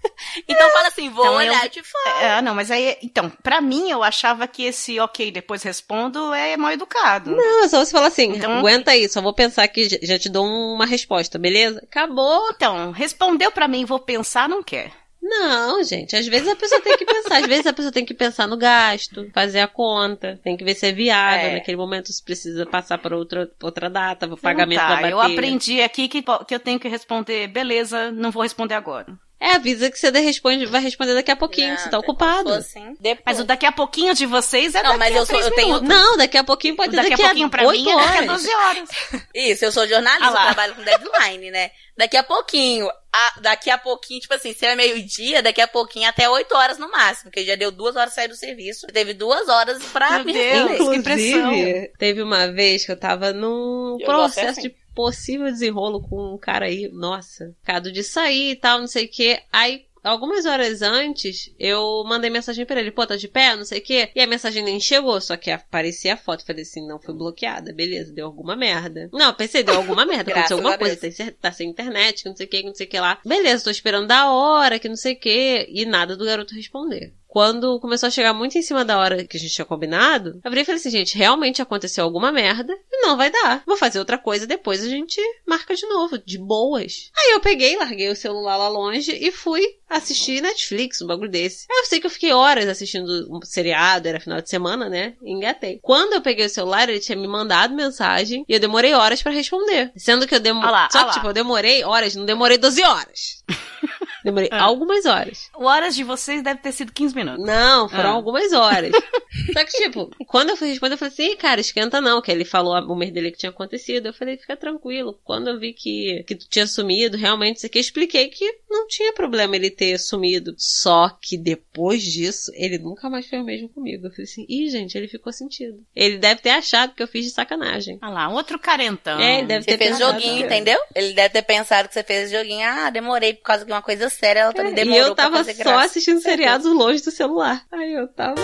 Então fala assim, vou Então, eu- olhar de fora. É, não, mas aí, então, pra mim, eu achava que esse ok, depois respondo é mal educado. Não, é só você falar assim, Então- aguenta aí, só vou pensar que já- já te dou uma resposta, beleza? Acabou. Então, respondeu pra mim, vou pensar, não quer. Não, gente, às vezes a pessoa tem que pensar, às vezes a pessoa tem que pensar no gasto, fazer a conta, tem que ver se é viável, É. naquele momento se precisa passar para outra, outra data, o pagamento tá, vai bater. Eu aprendi aqui que, que eu tenho que responder, beleza, não vou responder agora. É, avisa que você responde, vai responder daqui a pouquinho, Não, você tá ocupado. Depois. Mas o daqui a pouquinho de vocês é Não, daqui mas a eu sou- eu tenho-. Não, daqui a pouquinho pode O ser daqui, daqui, a pouquinho pra 8 mim é horas. daqui a 12 horas. Isso, eu sou jornalista, Ah eu trabalho com deadline, né? Daqui a pouquinho, a- daqui a pouquinho, tipo assim, se é meio-dia, daqui a pouquinho até 8 horas no máximo, porque já deu duas horas sair do serviço. Teve duas horas pra Meu me Deus. responder. que pressão. Inclusive, teve uma vez que eu tava num Eu processo assim. de possível desenrolo com um cara aí, nossa, cado de sair e tal, não sei o que. Aí, algumas horas antes, eu mandei mensagem pra ele, pô, tá de pé, não sei o que. E a mensagem nem chegou, só que aparecia a foto. Falei assim, não, foi bloqueada, beleza, deu alguma merda. Não, pensei, deu alguma merda, aconteceu alguma coisa, cer- tá sem internet, que não sei o que, que não sei o que lá. Beleza, tô esperando da hora, que não sei o que. E nada do garoto responder. Quando começou a chegar muito em cima da hora que a gente tinha combinado, eu virei e falei assim, gente, realmente aconteceu alguma merda e não vai dar. Vou fazer outra coisa, depois a gente marca de novo, de boas. Aí eu peguei, larguei o celular lá longe e fui assistir Netflix, um bagulho desse. Aí eu sei que eu fiquei horas assistindo um seriado, era final de semana, né? E engatei. Quando eu peguei o celular, ele tinha me mandado mensagem e eu demorei horas pra responder. Sendo que eu demorei. Só que, tipo, eu demorei horas, não demorei 12 horas. Demorei Ah. algumas horas. O horas de vocês deve ter sido 15 minutos. Não, foram Ah. algumas horas. Só que, tipo, quando eu fui responder, eu falei assim, "Ih, cara, esquenta não, que ele falou o mês dele que tinha acontecido. Eu falei, fica tranquilo. Quando eu vi que, que tu tinha sumido, realmente, isso aqui, eu expliquei que não tinha problema ele ter sumido. Só que depois disso, ele nunca mais foi o mesmo comigo. Eu falei assim, ih, gente, ele ficou sentido. Ele deve ter achado que eu fiz de sacanagem. Ah lá, outro carentão. É, ele deve Você ter fez pensado joguinho, entendeu? Ele deve ter pensado que você fez joguinho. Ah, demorei por causa de uma coisa séria, ela também É, demorou e eu tava pra fazer só graça. assistindo seriado longe do celular. Aí eu tava.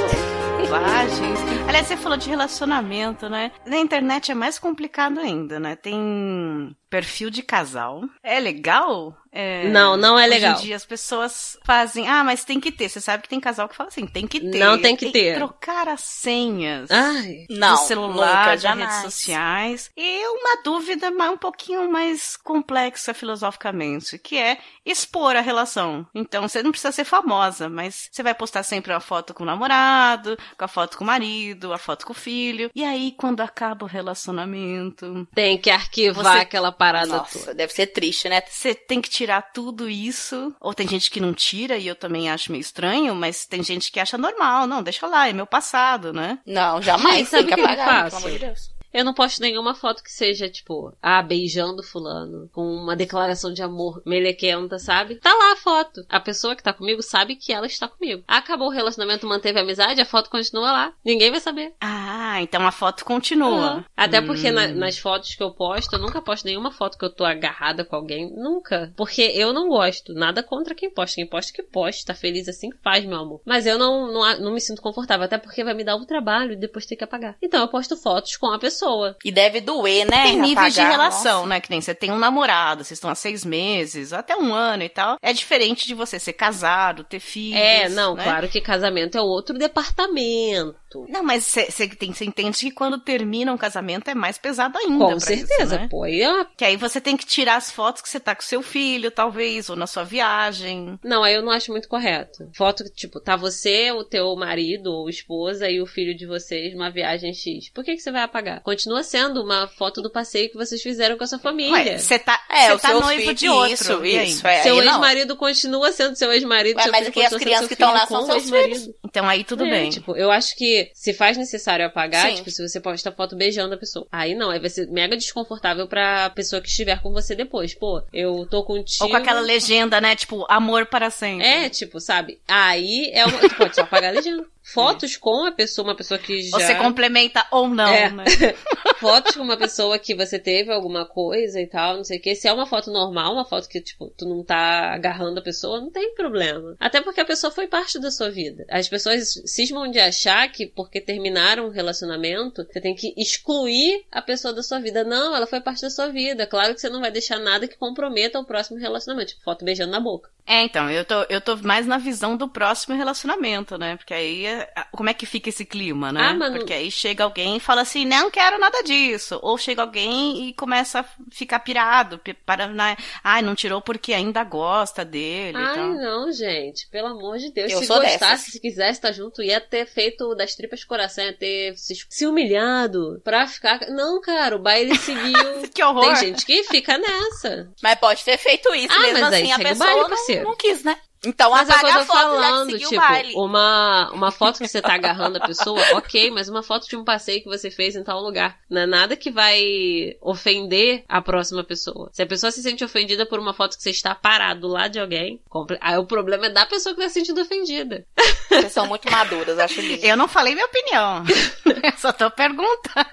Bobagens. Aliás, você falou de relacionamento, né? Na internet é mais complicado ainda, né? Tem perfil de casal. É legal? É, Não, não é legal. Hoje em dia as pessoas fazem, ah, mas tem que ter. Você sabe que tem casal que fala assim, tem que ter. Não tem que ter. trocar as senhas. Ai. Não, do celular, nunca, jamais. redes sociais. E uma dúvida um pouquinho mais complexa filosoficamente, que é expor a relação. Então, você não precisa ser famosa, mas você vai postar sempre uma foto com o namorado, com a foto com o marido, a foto com o filho. E aí, quando acaba o relacionamento, Tem que arquivar Você- aquela parada Nossa, toda. deve ser triste, né? você tem que tirar tudo isso. Ou tem gente que não tira, e eu também acho meio estranho, mas tem gente que acha normal. Não, deixa lá, é meu passado, né? Não, jamais. Gente, sabe tem que que eu apagar, pelo amor de Deus. Eu não posto nenhuma foto que seja, tipo, ah, beijando fulano, com uma declaração de amor melequenta, sabe? Tá lá a foto. A pessoa que tá comigo sabe que ela está comigo. Acabou o relacionamento, manteve a amizade, a foto continua lá. Ninguém vai saber. Ah, então a foto continua. Uhum. Até porque na, nas fotos que eu posto, eu nunca posto nenhuma foto que eu tô agarrada com alguém. Nunca. Porque eu não gosto. Nada contra quem posta. Quem posta que posta. Tá feliz assim, faz, meu amor. Mas eu não, não, não me sinto confortável. Até porque vai me dar o trabalho e depois ter que apagar. Então eu posto fotos com a pessoa. E deve doer, né? Tem níveis de relação, nossa. né? Que nem você tem um namorado, vocês estão há seis meses, até um ano e tal. É diferente de você ser casado, ter filhos. É, não, né? claro que casamento é outro departamento. Não, mas você entende que quando termina um casamento é mais pesado ainda. Com certeza, isso, né? pô. E é Que aí você tem que tirar as fotos que você tá com seu filho, talvez, ou na sua viagem. Não, aí eu não acho muito correto. Foto que, tipo, tá você, o teu marido ou esposa e o filho de vocês numa viagem X. Por que, que você vai apagar? Continua sendo uma foto do passeio que vocês fizeram com a sua família. Você tá, É, cê o tá seu noivo filho, de outro. isso, isso, é. seu ex-marido continua sendo seu ex-marido. Ué, mas aqui as crianças que estão lá são seus ex-marido. Então aí tudo É, bem. Tipo, eu acho que se faz necessário apagar, Sim. tipo, se você posta foto beijando a pessoa. Aí não, aí vai ser mega desconfortável pra pessoa que estiver com você depois. Pô, eu tô contigo. Ou com aquela legenda, né? Tipo, amor para sempre. É, tipo, sabe? Aí é uma. Tu pode só apagar a legenda. Fotos com a pessoa, uma pessoa que já. Você complementa ou não, É. né? Fotos com uma pessoa que você teve alguma coisa e tal, não sei o que. Se é uma foto normal, uma foto que, tipo, tu não tá agarrando a pessoa, não tem problema. Até porque a pessoa foi parte da sua vida. As pessoas cismam de achar que porque terminaram um relacionamento, você tem que excluir a pessoa da sua vida. Não, ela foi parte da sua vida. Claro que você não vai deixar nada que comprometa o próximo relacionamento. Tipo, foto beijando na boca. É, então, eu tô, eu tô mais na visão do próximo relacionamento, né? Porque aí, é- como é que fica esse clima, né? Ah, mas não- Porque aí chega alguém e fala assim, não quero nada disso. Ou chega alguém e começa a ficar pirado, pi- para, né? Ai, não tirou porque ainda gosta dele Ai, tal. não, gente. Pelo amor de Deus. Eu se sou gostasse, dessas. se quisesse estar junto, ia ter feito das tripas coração, ia ter se, se humilhado pra ficar. Não, cara, o baile civil. Que horror! Tem gente que fica nessa. Mas pode ter feito isso, Ah, mesmo mas aí assim a segue o pessoa baile, não- não, quis, né? Então Mas apaga eu a tô foto já que falando, tipo, o baile. uma, uma foto que você tá agarrando a pessoa, ok, mas uma foto de um passeio que você fez em tal lugar. Não é nada que vai ofender a próxima pessoa. Se a pessoa se sente ofendida por uma foto que você está parado do lado de alguém, compre- aí o problema é da pessoa que tá se sentindo ofendida. Vocês são muito maduras, acho lindo. Eu não falei minha opinião. eu só tô perguntando.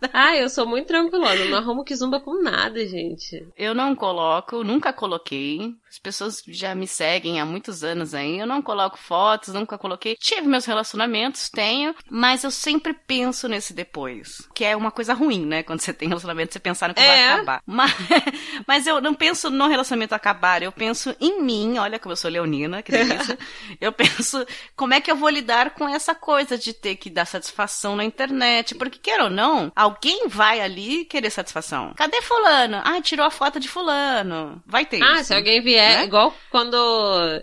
Ah, eu sou muito tranquilona, não arrumo kizumba com nada, gente. Eu não coloco, nunca coloquei. As pessoas já me seguem há muitos anos aí. Eu não coloco fotos, nunca coloquei. Tive meus relacionamentos, tenho, mas eu sempre penso nesse depois. Que é uma coisa ruim, né? Quando você tem relacionamento, você pensar no que vai É. acabar. Mas, mas eu não penso no relacionamento acabar, eu penso em mim. Olha como eu sou leonina, que delícia. eu penso como é que eu vou lidar com essa coisa de ter que dar satisfação na internet. Porque, quer ou não, alguém vai ali querer satisfação. Cadê fulano? Ah, tirou a foto de fulano. Vai ter Ah, isso. se alguém vier, né? igual quando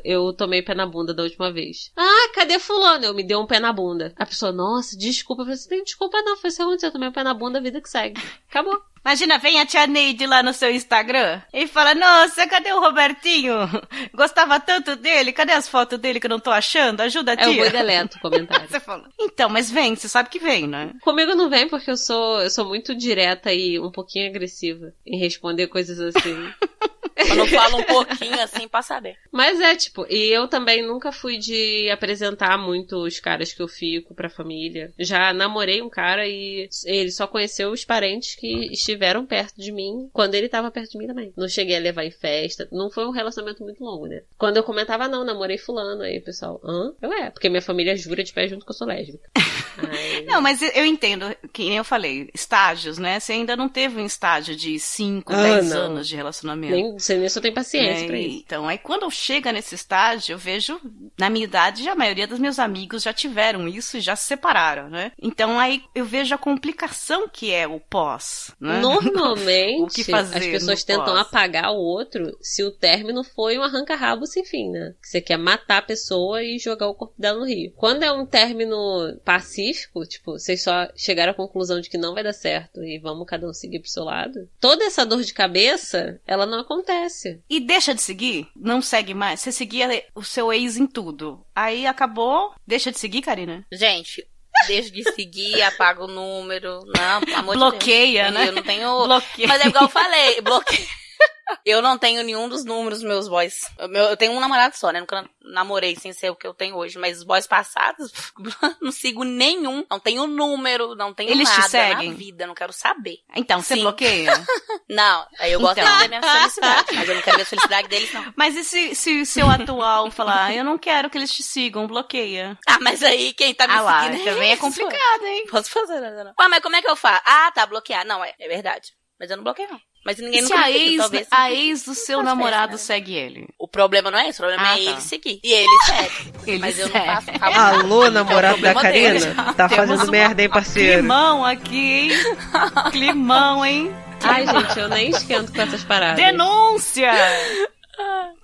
eu tomei pé na bunda da última vez. Ah, cadê fulano? Eu me dei um pé na bunda. A pessoa, nossa, desculpa. Eu falei, você tem desculpa não, foi isso que aconteceu. Eu tomei um pé na bunda, a vida que segue. Acabou. Imagina, vem a tia Neide lá no seu Instagram e fala: Nossa, cadê o Robertinho? Gostava tanto dele, cadê as fotos dele que eu não tô achando? Ajuda a É, eu tia. vou e deleto o comentário. Você fala. Então, mas vem, você sabe que vem, né? Comigo não vem porque eu sou, eu sou muito direta e um pouquinho agressiva em responder coisas assim. Quando fala um pouquinho assim pra saber. Mas é, tipo, e eu também nunca fui de apresentar muito os caras que eu fico pra família. Já namorei um cara e ele só conheceu os parentes que estiveram perto de mim quando ele tava perto de mim também. Não cheguei a levar em festa. Não foi um relacionamento muito longo, né? Quando eu comentava, não, namorei fulano, aí o pessoal, hã? Eu é, porque minha família jura de pé junto que eu sou lésbica. Não, mas eu- entendo, que nem eu falei, estágios, né? Você ainda não teve um estágio de 5, Ah, 10 não. anos de relacionamento. nem, você nem só tem paciência né? pra isso. Então, aí quando chega nesse estágio, eu vejo, na minha idade, já a maioria dos meus amigos já tiveram isso e já se separaram, né? Então, aí eu vejo a complicação que é o pós, né? Normalmente, O que fazer as pessoas tentam pós? apagar o outro se o término foi um arranca-rabo sem fim, né? Que você quer matar a pessoa e jogar o corpo dela no rio. Quando é um término pacífico, tipo, vocês só chegaram à conclusão de que não vai dar certo e vamos cada um seguir pro seu lado, toda essa dor de cabeça, ela não acontece. E deixa de seguir, não segue mais. Você seguia o seu ex em tudo. Aí acabou, deixa de seguir, Karina? Gente, deixo de seguir, apago o número. Não, amor Bloqueia, de Deus. né? Eu não tenho. Bloqueia. Mas é igual eu falei, bloqueia. Eu não tenho nenhum dos números dos meus boys. Eu, tenho um namorado só, né? Nunca namorei sem ser o que eu tenho hoje. Mas os boys passados, não sigo nenhum. Não tenho número, não tenho Eles te nada seguem? na vida. Não quero saber. Então, você Sim. bloqueia? Não, aí eu gosto Então. de ver minha felicidade. Mas eu não quero ver a felicidade deles, não. Mas e se, se o seu atual falar, "Ah, eu não quero que eles te sigam, bloqueia? Ah, mas aí quem tá me ah lá, seguindo também é isso. complicado, hein? Posso fazer nada, não. Ué, mas como é que eu faço? Ah, tá, bloquear. Não, é, é verdade. Mas eu não bloqueei, não. Mas ninguém E se nunca a ex, talvez. a ex do seu namorado festa, segue ele? O problema não é esse, o problema Ah, é tá. ele seguir. E ele segue. Ele mas eu segue. não faço nada. Alô, namorado da É o problema dele. Karina? Tá Temos fazendo uma- merda, hein, parceiro? Climão aqui, hein? Climão, hein? Ai, gente, eu nem esquento com essas paradas. Denúncia!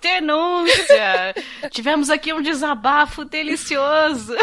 Denúncia! Tivemos aqui um desabafo delicioso.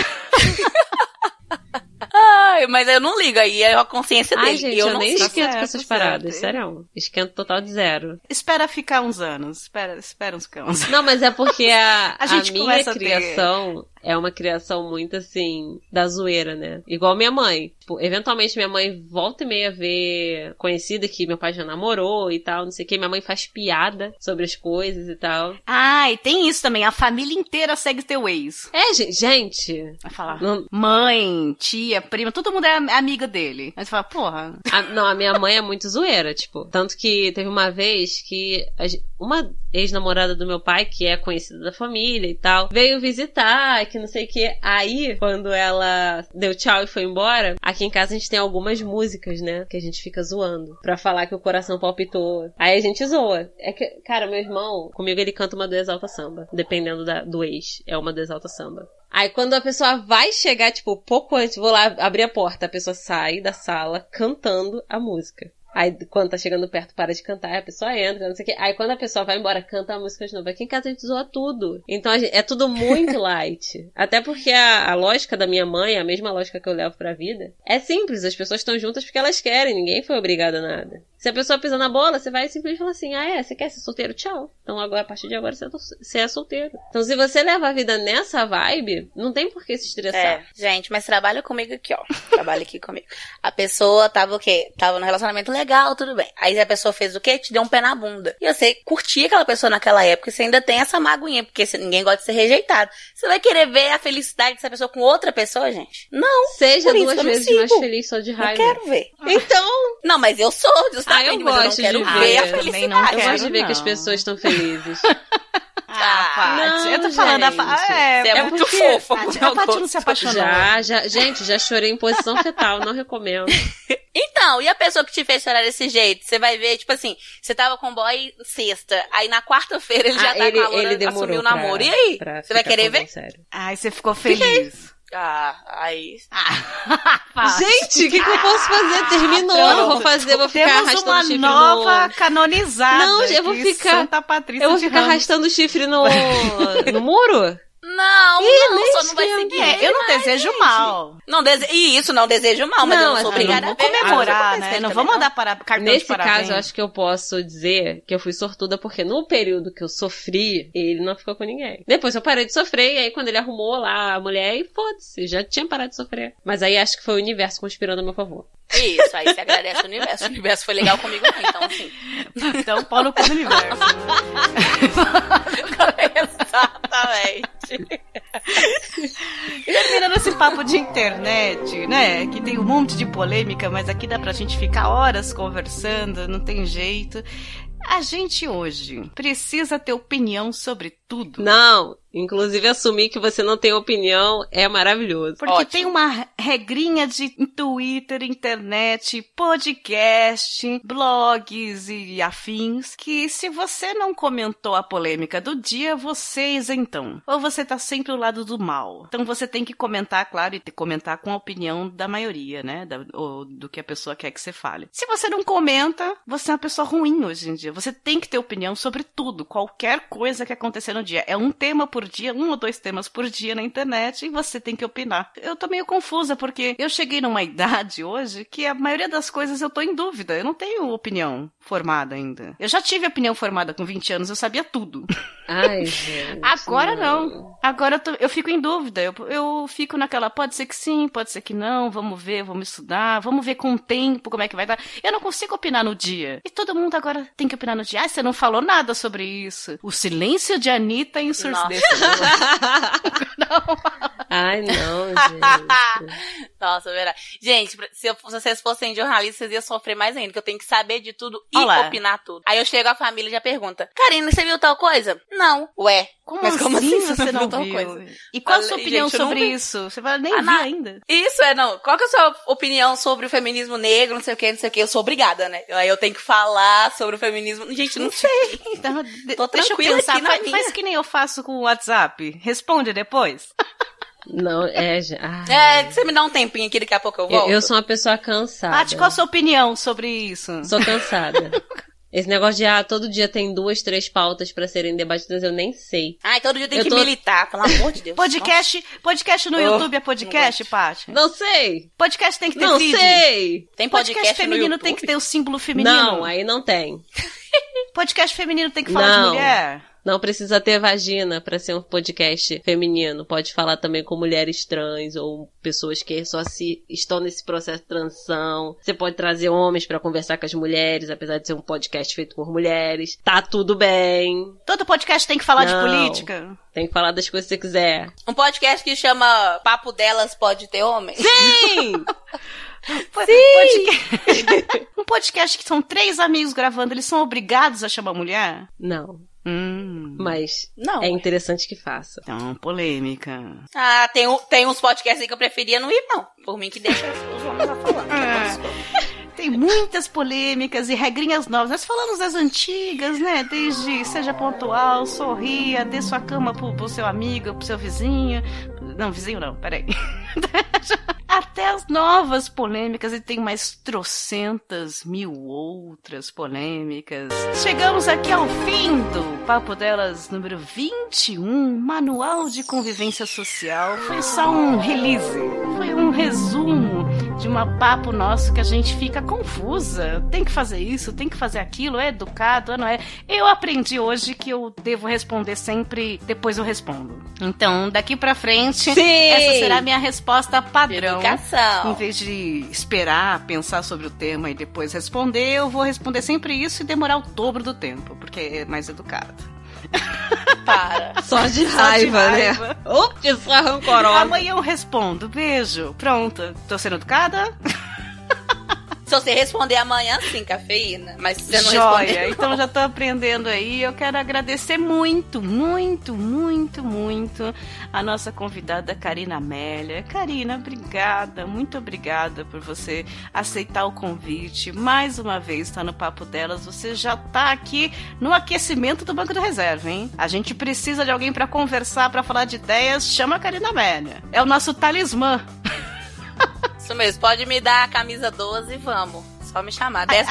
Ai, mas eu não ligo, aí é a consciência dele. Ai, gente, eu, eu, não nem sigo. esquento com certo, essas certo. paradas, sério. Esquento total de zero. Espera ficar uns anos. Espera, espera uns anos. Não, mas é porque a, A gente minha começa a ter- criação é uma criação muito assim, da zoeira, né? Igual minha mãe. Tipo, eventualmente minha mãe volta e meia ver conhecida que meu pai já namorou e tal, não sei o que. Minha mãe faz piada sobre as coisas e tal. Ah, e tem isso também. A família inteira segue teu ex. É, gente. Vai falar. Não, Mãe, tia, prima, todo mundo é am- amiga dele. Aí você fala, porra. a, não, a minha mãe é muito zoeira, tipo. Tanto que teve uma vez que uma ex-namorada do meu pai, que é conhecida da família e tal, veio visitar, que não sei o que. Aí, quando ela deu tchau e foi embora, aqui em casa a gente tem algumas músicas, né? Que a gente fica zoando. Pra falar que o coração palpitou. Aí a gente zoa. É que, cara, meu irmão, comigo ele canta uma do Exalta Samba. Dependendo da- do ex. É uma do Exalta Samba. Aí quando a pessoa vai chegar, tipo, pouco antes, vou lá abrir a porta, a pessoa sai da sala cantando a música. Aí quando tá chegando perto, para de cantar, a pessoa entra, não sei o quê. Aí quando a pessoa vai embora, canta a música de novo. Aqui em casa a gente zoa tudo. Então gente- é tudo muito light. Até porque a, a lógica da minha mãe, a mesma lógica que eu levo pra vida, é simples. As pessoas estão juntas porque elas querem, ninguém foi obrigado a nada. Se a pessoa pisa na bola, você vai simplesmente falar assim: ah, é, você quer ser solteiro? Tchau. Então agora, a partir de agora, você é, é solteiro. Então se você leva a vida nessa vibe, não tem por que se estressar. É, gente, mas trabalha comigo aqui, ó. Trabalha aqui comigo. A pessoa tava o quê? Tava no relacionamento legal, tudo bem. Aí a pessoa fez o quê? Te deu um pé na bunda. E você curtia aquela pessoa naquela época e você ainda tem essa magoinha, porque ninguém gosta de ser rejeitado. Você vai querer ver a felicidade dessa pessoa com outra pessoa, gente? Não. Seja isso duas não vezes mais feliz só de Não raiva. quero ver. Então, Não, mas eu sou, Ah, eu mas gosto eu não de quero ver. a não eu gosto de ver que as não. pessoas estão felizes. Ah, Paty, não, eu tô falando a gente. Paty. É, Você é é muito fofa. Paty, a Paty não se apaixonou. já, já, gente, já chorei em posição fetal, não recomendo. Então, e a pessoa que te fez chorar desse jeito? Você vai ver, tipo assim, você tava com o boy sexta, aí na quarta-feira ele já Ah, tá ele, com a loura, ele demorou assumiu o pra- namoro. E aí? pra Você vai querer ver? sério. Ai, você ficou feliz. Ah, aí. Ah. Gente, o que, que eu posso fazer? Terminou, eu vou fazer, eu vou ficar Temos arrastando uma chifre nova no... canonizada. Não, eu vou ficar- Santa Patrícia Eu vou ficar Ramos. arrastando o chifre no, no muro? Não, Ih, não, só não vai seguir. É, eu não desejo gente. mal. Não dese... E isso, não desejo mal, mas Não, eu não sou assim, obrigada não a comemorar, Ah, né? não Não vou mandar para cartão Nesse caso, eu acho que eu posso dizer que eu fui sortuda porque no período que eu sofri, ele não ficou com ninguém. Depois eu parei de sofrer e aí quando ele arrumou lá a mulher, e foda-se, já tinha parado de sofrer. Mas aí acho que foi o universo conspirando a meu favor. Isso, aí você agradece o universo. O universo foi legal comigo, não, então assim. Então, pau no cu do universo. Exatamente. Terminando esse papo de internet, né? Que tem um monte de polêmica, mas aqui dá pra gente ficar horas conversando, não tem jeito. A gente hoje precisa ter opinião sobre tudo. Não, inclusive assumir que você não tem opinião é maravilhoso. Porque Ótimo. tem uma regrinha de Twitter, internet, podcast, blogs e afins, que se você não comentou a polêmica do dia, você é isentão. Ou você tá sempre ao lado do mal. Então você tem que comentar, claro, e comentar com a opinião da maioria, né? Da- ou do que a pessoa quer que você fale. Se você não comenta, você é uma pessoa ruim hoje em dia. Você tem que ter opinião sobre tudo, qualquer coisa que acontecer no dia. É um tema por dia, um ou dois temas por dia na internet e você tem que opinar. Eu tô meio confusa porque eu cheguei numa idade hoje que a maioria das coisas eu tô em dúvida. Eu não tenho opinião formada ainda. Eu já tive opinião formada com 20 anos, eu sabia tudo. Ai, gente. Agora não. Agora eu, tô- eu fico em dúvida. Eu, eu fico naquela, pode ser que sim, pode ser que não, vamos ver, vamos estudar, vamos ver com o tempo como é que vai dar. Eu não consigo opinar no dia. E todo mundo agora tem que opinar no dia. Ah, você não falou nada sobre isso. O silêncio de Anitta é Ai, não, gente. Nossa, verdade. Gente, se, eu- se vocês fossem jornalistas, vocês iam sofrer mais ainda, porque eu tenho que saber de tudo e Olá. opinar tudo. Aí eu chego à família e já pergunta, Karina, você viu tal coisa? Não. Ué, Como mas assim, como assim você não tal viu? coisa? E qual a sua opinião gente, não sobre isso? Você fala, nem Ah, vi ainda. Isso é, não. Qual que é a sua opinião sobre o feminismo negro, não sei o que, não sei o que? Eu sou obrigada, né? Aí eu tenho que falar sobre o feminismo. Gente, não sei. Então, Tô deixa eu tranquila pensar. aqui na Faz, minha. faz que nem eu faço com o WhatsApp. Responde depois. Não, é, ai. É, você me dá um tempinho aqui, daqui a pouco eu Eu, volto. eu sou uma pessoa cansada. Paty, qual a sua opinião sobre isso? Sou cansada. Esse negócio de, ah, todo dia tem duas, três pautas pra serem debatidas, eu nem sei. Ai, todo dia tem Eu que tô- militar, pelo amor de Deus. Podcast, podcast no Oh, YouTube é podcast, Paty? Não sei! Podcast tem que ter Não feed. sei! Tem Podcast, podcast, no feminino tem que ter o símbolo feminino. Não, aí não tem. Podcast feminino tem que falar Não. de mulher. Não precisa ter vagina pra ser um podcast feminino. Pode falar também com mulheres trans ou pessoas que só se estão nesse processo de transição. Você pode trazer homens pra conversar com as mulheres, apesar de ser um podcast feito por mulheres. Tá tudo bem. Todo podcast tem que falar de Não. política. Tem que falar das coisas que você quiser. Um podcast que chama Papo Delas Pode Ter Homem? Sim! Po- Podcast... um podcast que são três amigos gravando, eles são obrigados a chamar mulher? Não, Hum. mas Não. é interessante que faça. Então, polêmica. Ah, tem, um- tem uns podcasts aí que eu preferia não ir, não. Por mim que deixa os homens lá falando. É. Tem muitas polêmicas e regrinhas novas. Nós falamos das antigas, né? Desde seja pontual, sorria, dê sua cama pro, pro seu amigo, pro seu vizinho. Não, vizinho não, peraí. Até as novas polêmicas e tem mais trocentas mil outras polêmicas. Chegamos aqui ao fim do Papo Delas número 21, Manual de Convivência Social. Foi só um release, foi um resumo de um papo nosso que a gente fica confusa. Tem que fazer isso, tem que fazer aquilo, é educado, não é? Eu aprendi hoje que eu devo responder sempre, depois eu respondo. Então, daqui pra frente, Sim! essa será a minha resposta padrão. Em Educação. vez de esperar, pensar sobre o tema e depois responder, eu vou responder sempre isso e demorar o dobro do tempo, porque é mais educado. Para. Só de Só de raiva, né? raiva. Ups, rancorosa. Amanhã eu respondo. Beijo. Pronto. Tô sendo educada? Se você responder amanhã, sim, cafeína. Mas se você não Joia. responder, Então já tô aprendendo aí. Eu quero agradecer muito, muito, muito, muito a nossa convidada Karina Amélia. Karina, obrigada, muito obrigada por você aceitar o convite. Mais uma vez está no Papo Delas. Você já tá aqui no aquecimento do Banco da Reserva, hein? A gente precisa de alguém para conversar, para falar de ideias. Chama a Karina Amélia. É o nosso talismã. Isso mesmo, pode me dar a camisa 12 e vamos. Só me chamar. Aliás,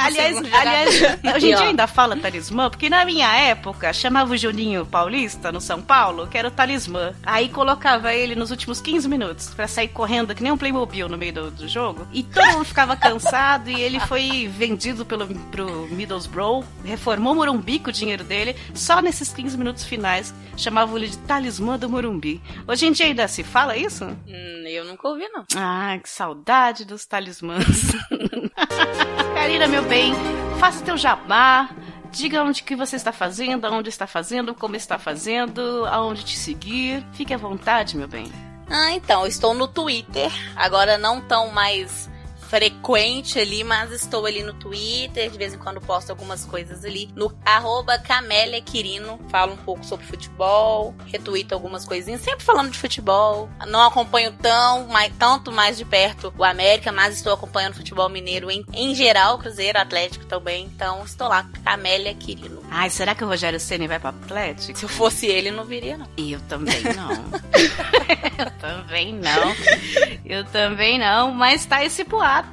aliás, hoje em dia ainda fala talismã, porque na minha época chamava o Juninho Paulista no São Paulo, que era o talismã. Aí colocava ele nos últimos 15 minutos pra sair correndo que nem um Playmobil no meio do, do jogo. E todo mundo ficava cansado e ele foi vendido pelo, pro Middlesbrough, reformou o Morumbi com o dinheiro dele, só nesses 15 minutos finais chamavam ele de talismã do Morumbi. Hoje em dia ainda se fala isso? Hum, eu nunca ouvi, não. Ai, que saudade dos talismãs. Karina, meu bem, faça teu jabá. Diga onde que você está fazendo, aonde está fazendo, como está fazendo, aonde te seguir. Fique à vontade, meu bem. Ah, então, estou no Twitter. Agora não tão mais frequente ali, mas estou ali no Twitter. De vez em quando posto algumas coisas ali. No arroba Camélia Quirino. Falo um pouco sobre futebol. Retuito algumas coisinhas. Sempre falando de futebol. Não acompanho tão, mais, tanto mais de perto o América, mas estou acompanhando futebol mineiro em, em geral. Cruzeiro, Atlético também. Então estou lá, Camélia Quirino. Ai, será que o Rogério Ceni vai para Atlético? Se eu fosse ele, não viria, não. Eu também não. eu também não. Eu também não. Mas tá esse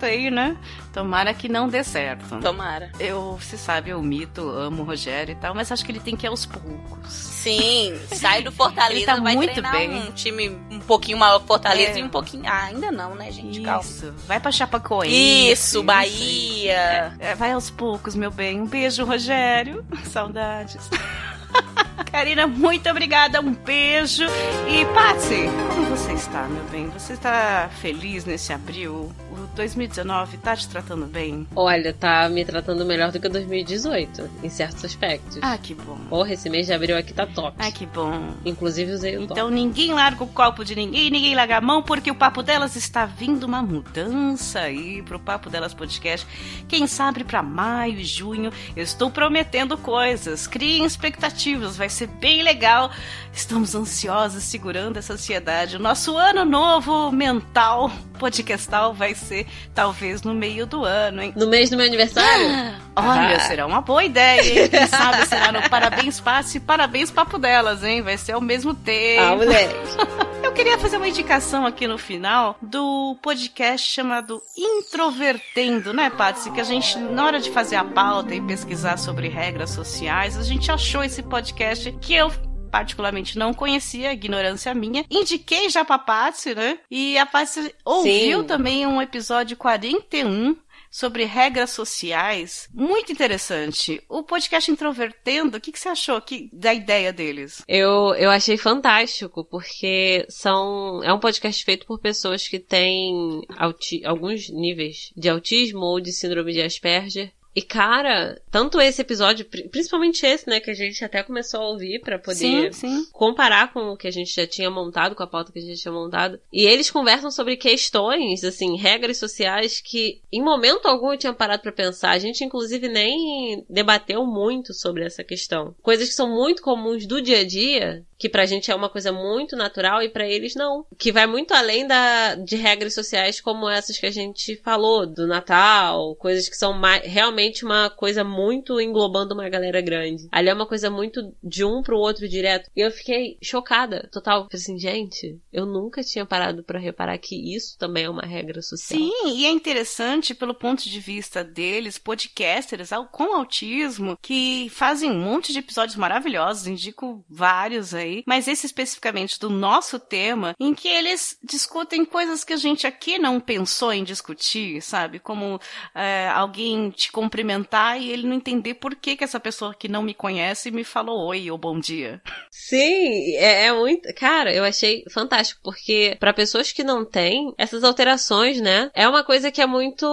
aí, né? Tomara que não dê certo. Tomara. Eu, você sabe, eu mito, amo o Rogério e tal, mas acho que ele tem que ir aos poucos. Sim, sai do Fortaleza, Ele tá vai muito treinar bem. um time um pouquinho maior que Fortaleza É. e um pouquinho... Ah, ainda não, né, gente? Calma. Isso, vai pra Chapecoense. Isso, Bahia. É, vai aos poucos, meu bem. Um beijo, Rogério. Saudades. Karina, muito obrigada, um beijo. E Patsy, como você está, meu bem? Você está feliz nesse abril? O 2019 tá te tratando bem? Olha, tá me tratando melhor do que 2018, em certos aspectos. Ah, que bom. Porra, esse mês de abril aqui tá top. Ah, que bom. Inclusive usei o Então top. ninguém larga o copo de ninguém, ninguém larga a mão, porque o Papo Delas está vindo uma mudança aí pro Papo Delas Podcast. Quem sabe pra maio e junho eu estou prometendo coisas. Criem expectativas, vai ser bem legal. Estamos ansiosos, segurando essa ansiedade. O nosso ano novo mental podcastal vai ser talvez no meio do ano, hein? No mês do meu aniversário? Olha, Ah. será uma boa ideia, hein? Quem sabe será no Parabéns Passe e Parabéns Papo Delas, hein? Vai ser ao mesmo tempo. Ah, moleque. Eu queria fazer uma indicação aqui no final do podcast chamado Introvertendo, né, Patsy? Que a gente, na hora de fazer a pauta e pesquisar sobre regras sociais, a gente achou esse podcast que eu particularmente não conhecia, ignorância minha. Indiquei já pra Patsy, né? E a Patsy ouviu Sim. também um episódio 41 sobre regras sociais. Muito interessante. O podcast Introvertendo, o que, que você achou que, da ideia deles? Eu, eu achei fantástico, porque são. É um podcast feito por pessoas que têm auti- alguns níveis de autismo ou de síndrome de Asperger. E, cara, tanto esse episódio, pri- principalmente esse, né, que a gente até começou a ouvir pra poder Sim, sim. comparar com o que a gente já tinha montado, com a pauta que a gente tinha montado. E eles conversam sobre questões, assim, regras sociais que em momento algum eu tinha parado pra pensar. A gente, inclusive, nem debateu muito sobre essa questão. Coisas que são muito comuns do dia a dia, que pra gente é uma coisa muito natural e pra eles não. Que vai muito além da, de regras sociais como essas que a gente falou, do Natal, coisas que são mais, realmente uma coisa muito englobando uma galera grande. Ali é uma coisa muito de um pro outro direto. E eu fiquei chocada, total. Falei assim, gente, eu nunca tinha parado pra reparar que isso também é uma regra social. Sim, e é interessante pelo ponto de vista deles, podcasters com autismo, que fazem um monte de episódios maravilhosos, indico vários aí, mas esse especificamente do nosso tema, em que eles discutem coisas que a gente aqui não pensou em discutir, sabe? Como é, alguém te cumprimentar e ele não entender por que, que essa pessoa que não me conhece me falou oi ou bom dia. Sim, é, é muito. Cara, eu achei fantástico, porque pra pessoas que não têm, essas alterações, né? É uma coisa que é muito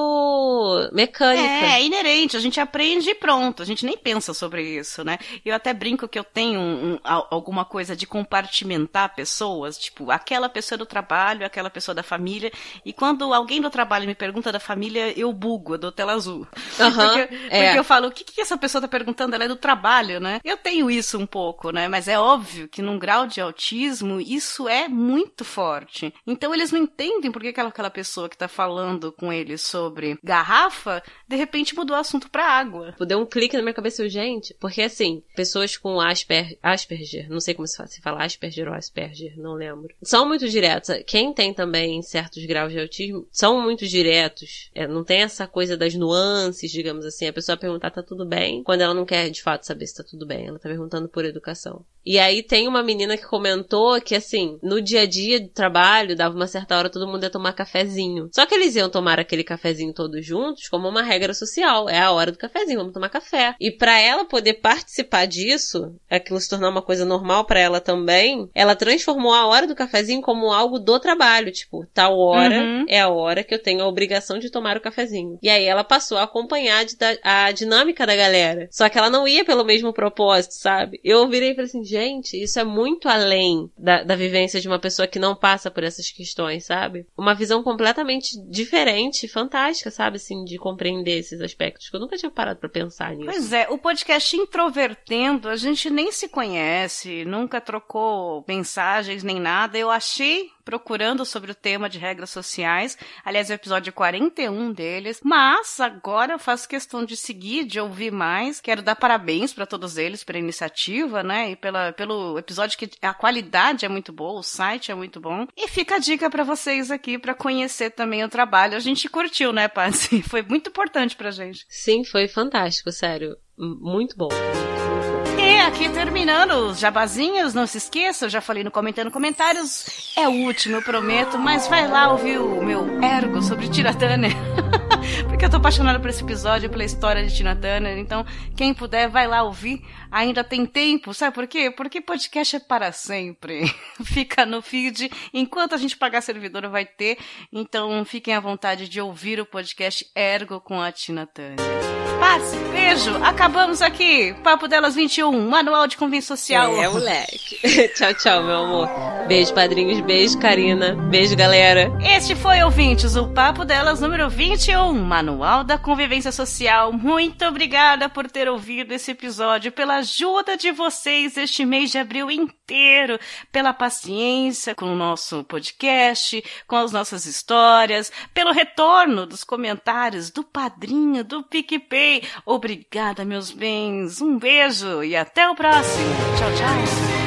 mecânica. É, é inerente, a gente aprende e pronto, a gente nem pensa sobre isso, né? Eu até brinco que eu tenho um- um- al- alguma coisa de compartimentar pessoas, tipo, aquela pessoa do trabalho, aquela pessoa da família, e quando alguém do trabalho me pergunta da família, eu bugo, eu dou tela azul. Aham, porque, é. porque eu falo, o que, que essa pessoa tá perguntando? Ela é do trabalho, né? Eu tenho isso um pouco, né? Mas é óbvio que num grau de autismo, isso é muito forte. Então eles não entendem por que aquela, aquela pessoa que tá falando com eles sobre garrafa, de repente mudou o assunto pra água. Tipo, Deu um clique na minha cabeça, gente, porque assim, pessoas com Asper, Asperger, não sei como se fala, Asperger ou Asperger, não lembro. São muito diretos. Quem tem também certos graus de autismo, são muito diretos. É, não tem essa coisa das nuances, digamos assim. A pessoa perguntar tá tudo bem, quando ela não quer de fato saber se tá tudo bem. Ela tá perguntando por educação. E aí tem uma menina que comentou que assim, no dia a dia de trabalho, dava uma certa hora todo mundo ia tomar cafezinho. Só que eles iam tomar aquele cafezinho todos juntos como uma regra social. É a hora do cafezinho, vamos tomar café. E pra ela poder participar disso, aquilo se tornar uma coisa normal pra ela também, ela transformou a hora do cafezinho como algo do trabalho, tipo, tal hora Uhum. é a hora que eu tenho a obrigação de tomar o cafezinho. E aí ela passou a acompanhar a, dinâmica da galera. Só que ela não ia pelo mesmo propósito, sabe? Eu virei e falei assim, gente, isso é muito além da, da vivência de uma pessoa que não passa por essas questões, sabe? Uma visão completamente diferente, fantástica, sabe? Assim, de compreender esses aspectos. Que eu nunca tinha parado pra pensar nisso. Pois é, o podcast Introvertendo, a gente nem se conhece, nunca trocou mensagens nem nada. Eu achei procurando sobre o tema de regras sociais, aliás, é o episódio 41 deles, mas agora eu faço questão de seguir, de ouvir mais. Quero dar parabéns para todos eles pela iniciativa, né? E pela, pelo episódio que a qualidade é muito boa, o site é muito bom. E fica a dica para vocês aqui para conhecer também o trabalho. A gente curtiu, né, Patsy? Foi muito importante pra gente. Sim, foi fantástico, sério. Muito bom. E aqui terminando os jabazinhos, não se esqueça, eu já falei no comentando comentários, é o último, eu prometo, mas vai lá ouvir o meu ergo sobre Tiratânia. Porque eu tô apaixonada por esse episódio, pela história de Tina Turner. Então, quem puder, vai lá ouvir. Ainda tem tempo. Sabe por quê? Porque podcast é para sempre. Fica no feed. Enquanto a gente pagar servidor, vai ter. Então, fiquem à vontade de ouvir o podcast Ergo com a Tina Turner. Paz, beijo, acabamos aqui. Papo Delas 21, Manual de Convivência Social. É, moleque. tchau, tchau, meu amor. Beijo, padrinhos. Beijo, Karina. Beijo, galera. Este foi, ouvintes, o Papo Delas número 21, Manual da Convivência Social. Muito obrigada por ter ouvido esse episódio, pela ajuda de vocês este mês de abril inteiro, pela paciência com o nosso podcast, com as nossas histórias, pelo retorno dos comentários do padrinho, do PicPay. Obrigada, meus bens. Um beijo e até o próximo. Tchau, tchau.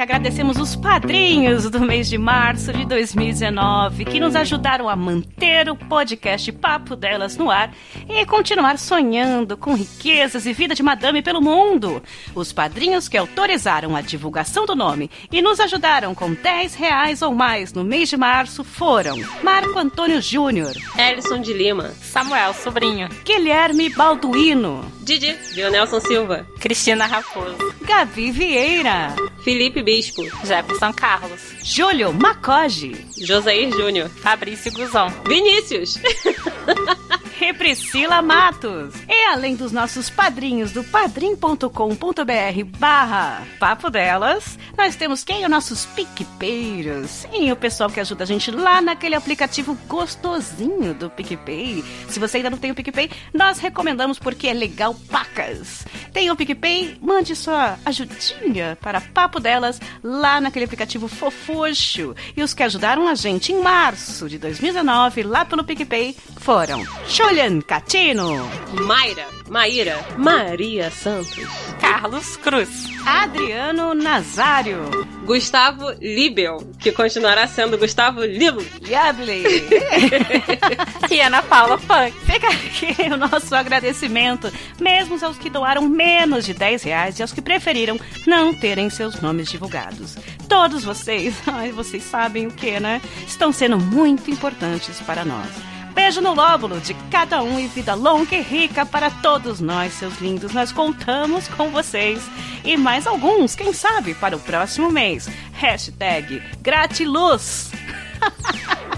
Que agradecemos os padrinhos do mês de março de 2019 que nos ajudaram a manter o podcast Papo Delas no ar e continuar sonhando com riquezas e vida de madame pelo mundo. Os padrinhos que autorizaram a divulgação do nome e nos ajudaram com 10 reais ou mais no mês de março foram Marco Antônio Júnior, Elison de Lima, Samuel Sobrinho, Guilherme Balduino, Didi, Dionelson Silva, Cristina Raposo, Gabi Vieira, Felipe Bispo, Jefferson Carlos, Júlio Macoge, Josair Júnior, Fabrício Guzão, Vinícius. Priscila Matos. E além dos nossos padrinhos do padrim.com.br barra Papo Delas, nós temos quem? Os nossos PicPeiros. Sim, o pessoal que ajuda a gente lá naquele aplicativo gostosinho do PicPay. Se você ainda não tem o PicPay, nós recomendamos porque é legal pacas. Tem o PicPay? Mande sua ajudinha para Papo Delas lá naquele aplicativo fofuxo. E os que ajudaram a gente em março de 2019 lá pelo PicPay foram Julian Catino, Mayra, Maíra, Maria Santos, Carlos Cruz, Adriano Nazário, Gustavo Libel, que continuará sendo Gustavo Libel, Diable e Ana Paula Funk. Fica aqui o nosso agradecimento, mesmo aos que doaram menos de 10 reais e aos que preferiram não terem seus nomes divulgados. Todos vocês, ai, vocês sabem o que, né? Estão sendo muito importantes para nós. Beijo no lóbulo de cada um e vida longa e rica para todos nós, seus lindos. Nós contamos com vocês. E mais alguns, quem sabe, para o próximo mês. Hashtag Gratiluz.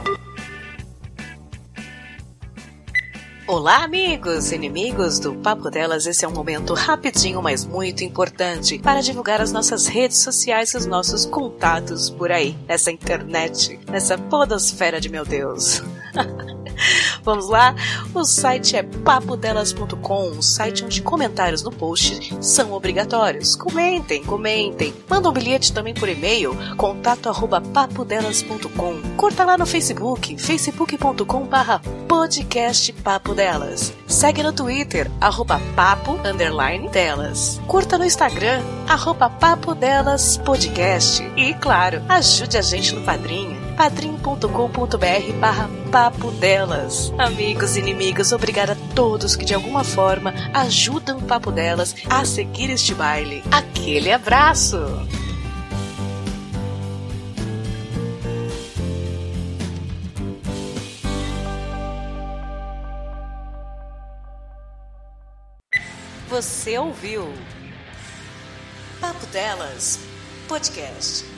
Olá, amigos, inimigos do Papo Delas. Esse é um momento rapidinho, mas muito importante para divulgar as nossas redes sociais e os nossos contatos por aí, nessa internet, nessa podosfera de meu Deus. Vamos lá? O site é papodelas.com, um site onde comentários no post são obrigatórios. Comentem, comentem. Manda um bilhete também por e-mail, contato arroba papodelas.com. Curta lá no Facebook, facebook.com barra podcast Papo Delas. Segue no Twitter, arroba papo, underline, delas. Curta no Instagram, arroba podcast. E, claro, ajude a gente no padrinho padrim.com.br barra papo delas. Amigos e inimigos, obrigada a todos que de alguma forma ajudam o Papo Delas a seguir este baile. Aquele abraço! Você ouviu Papo Delas Podcast.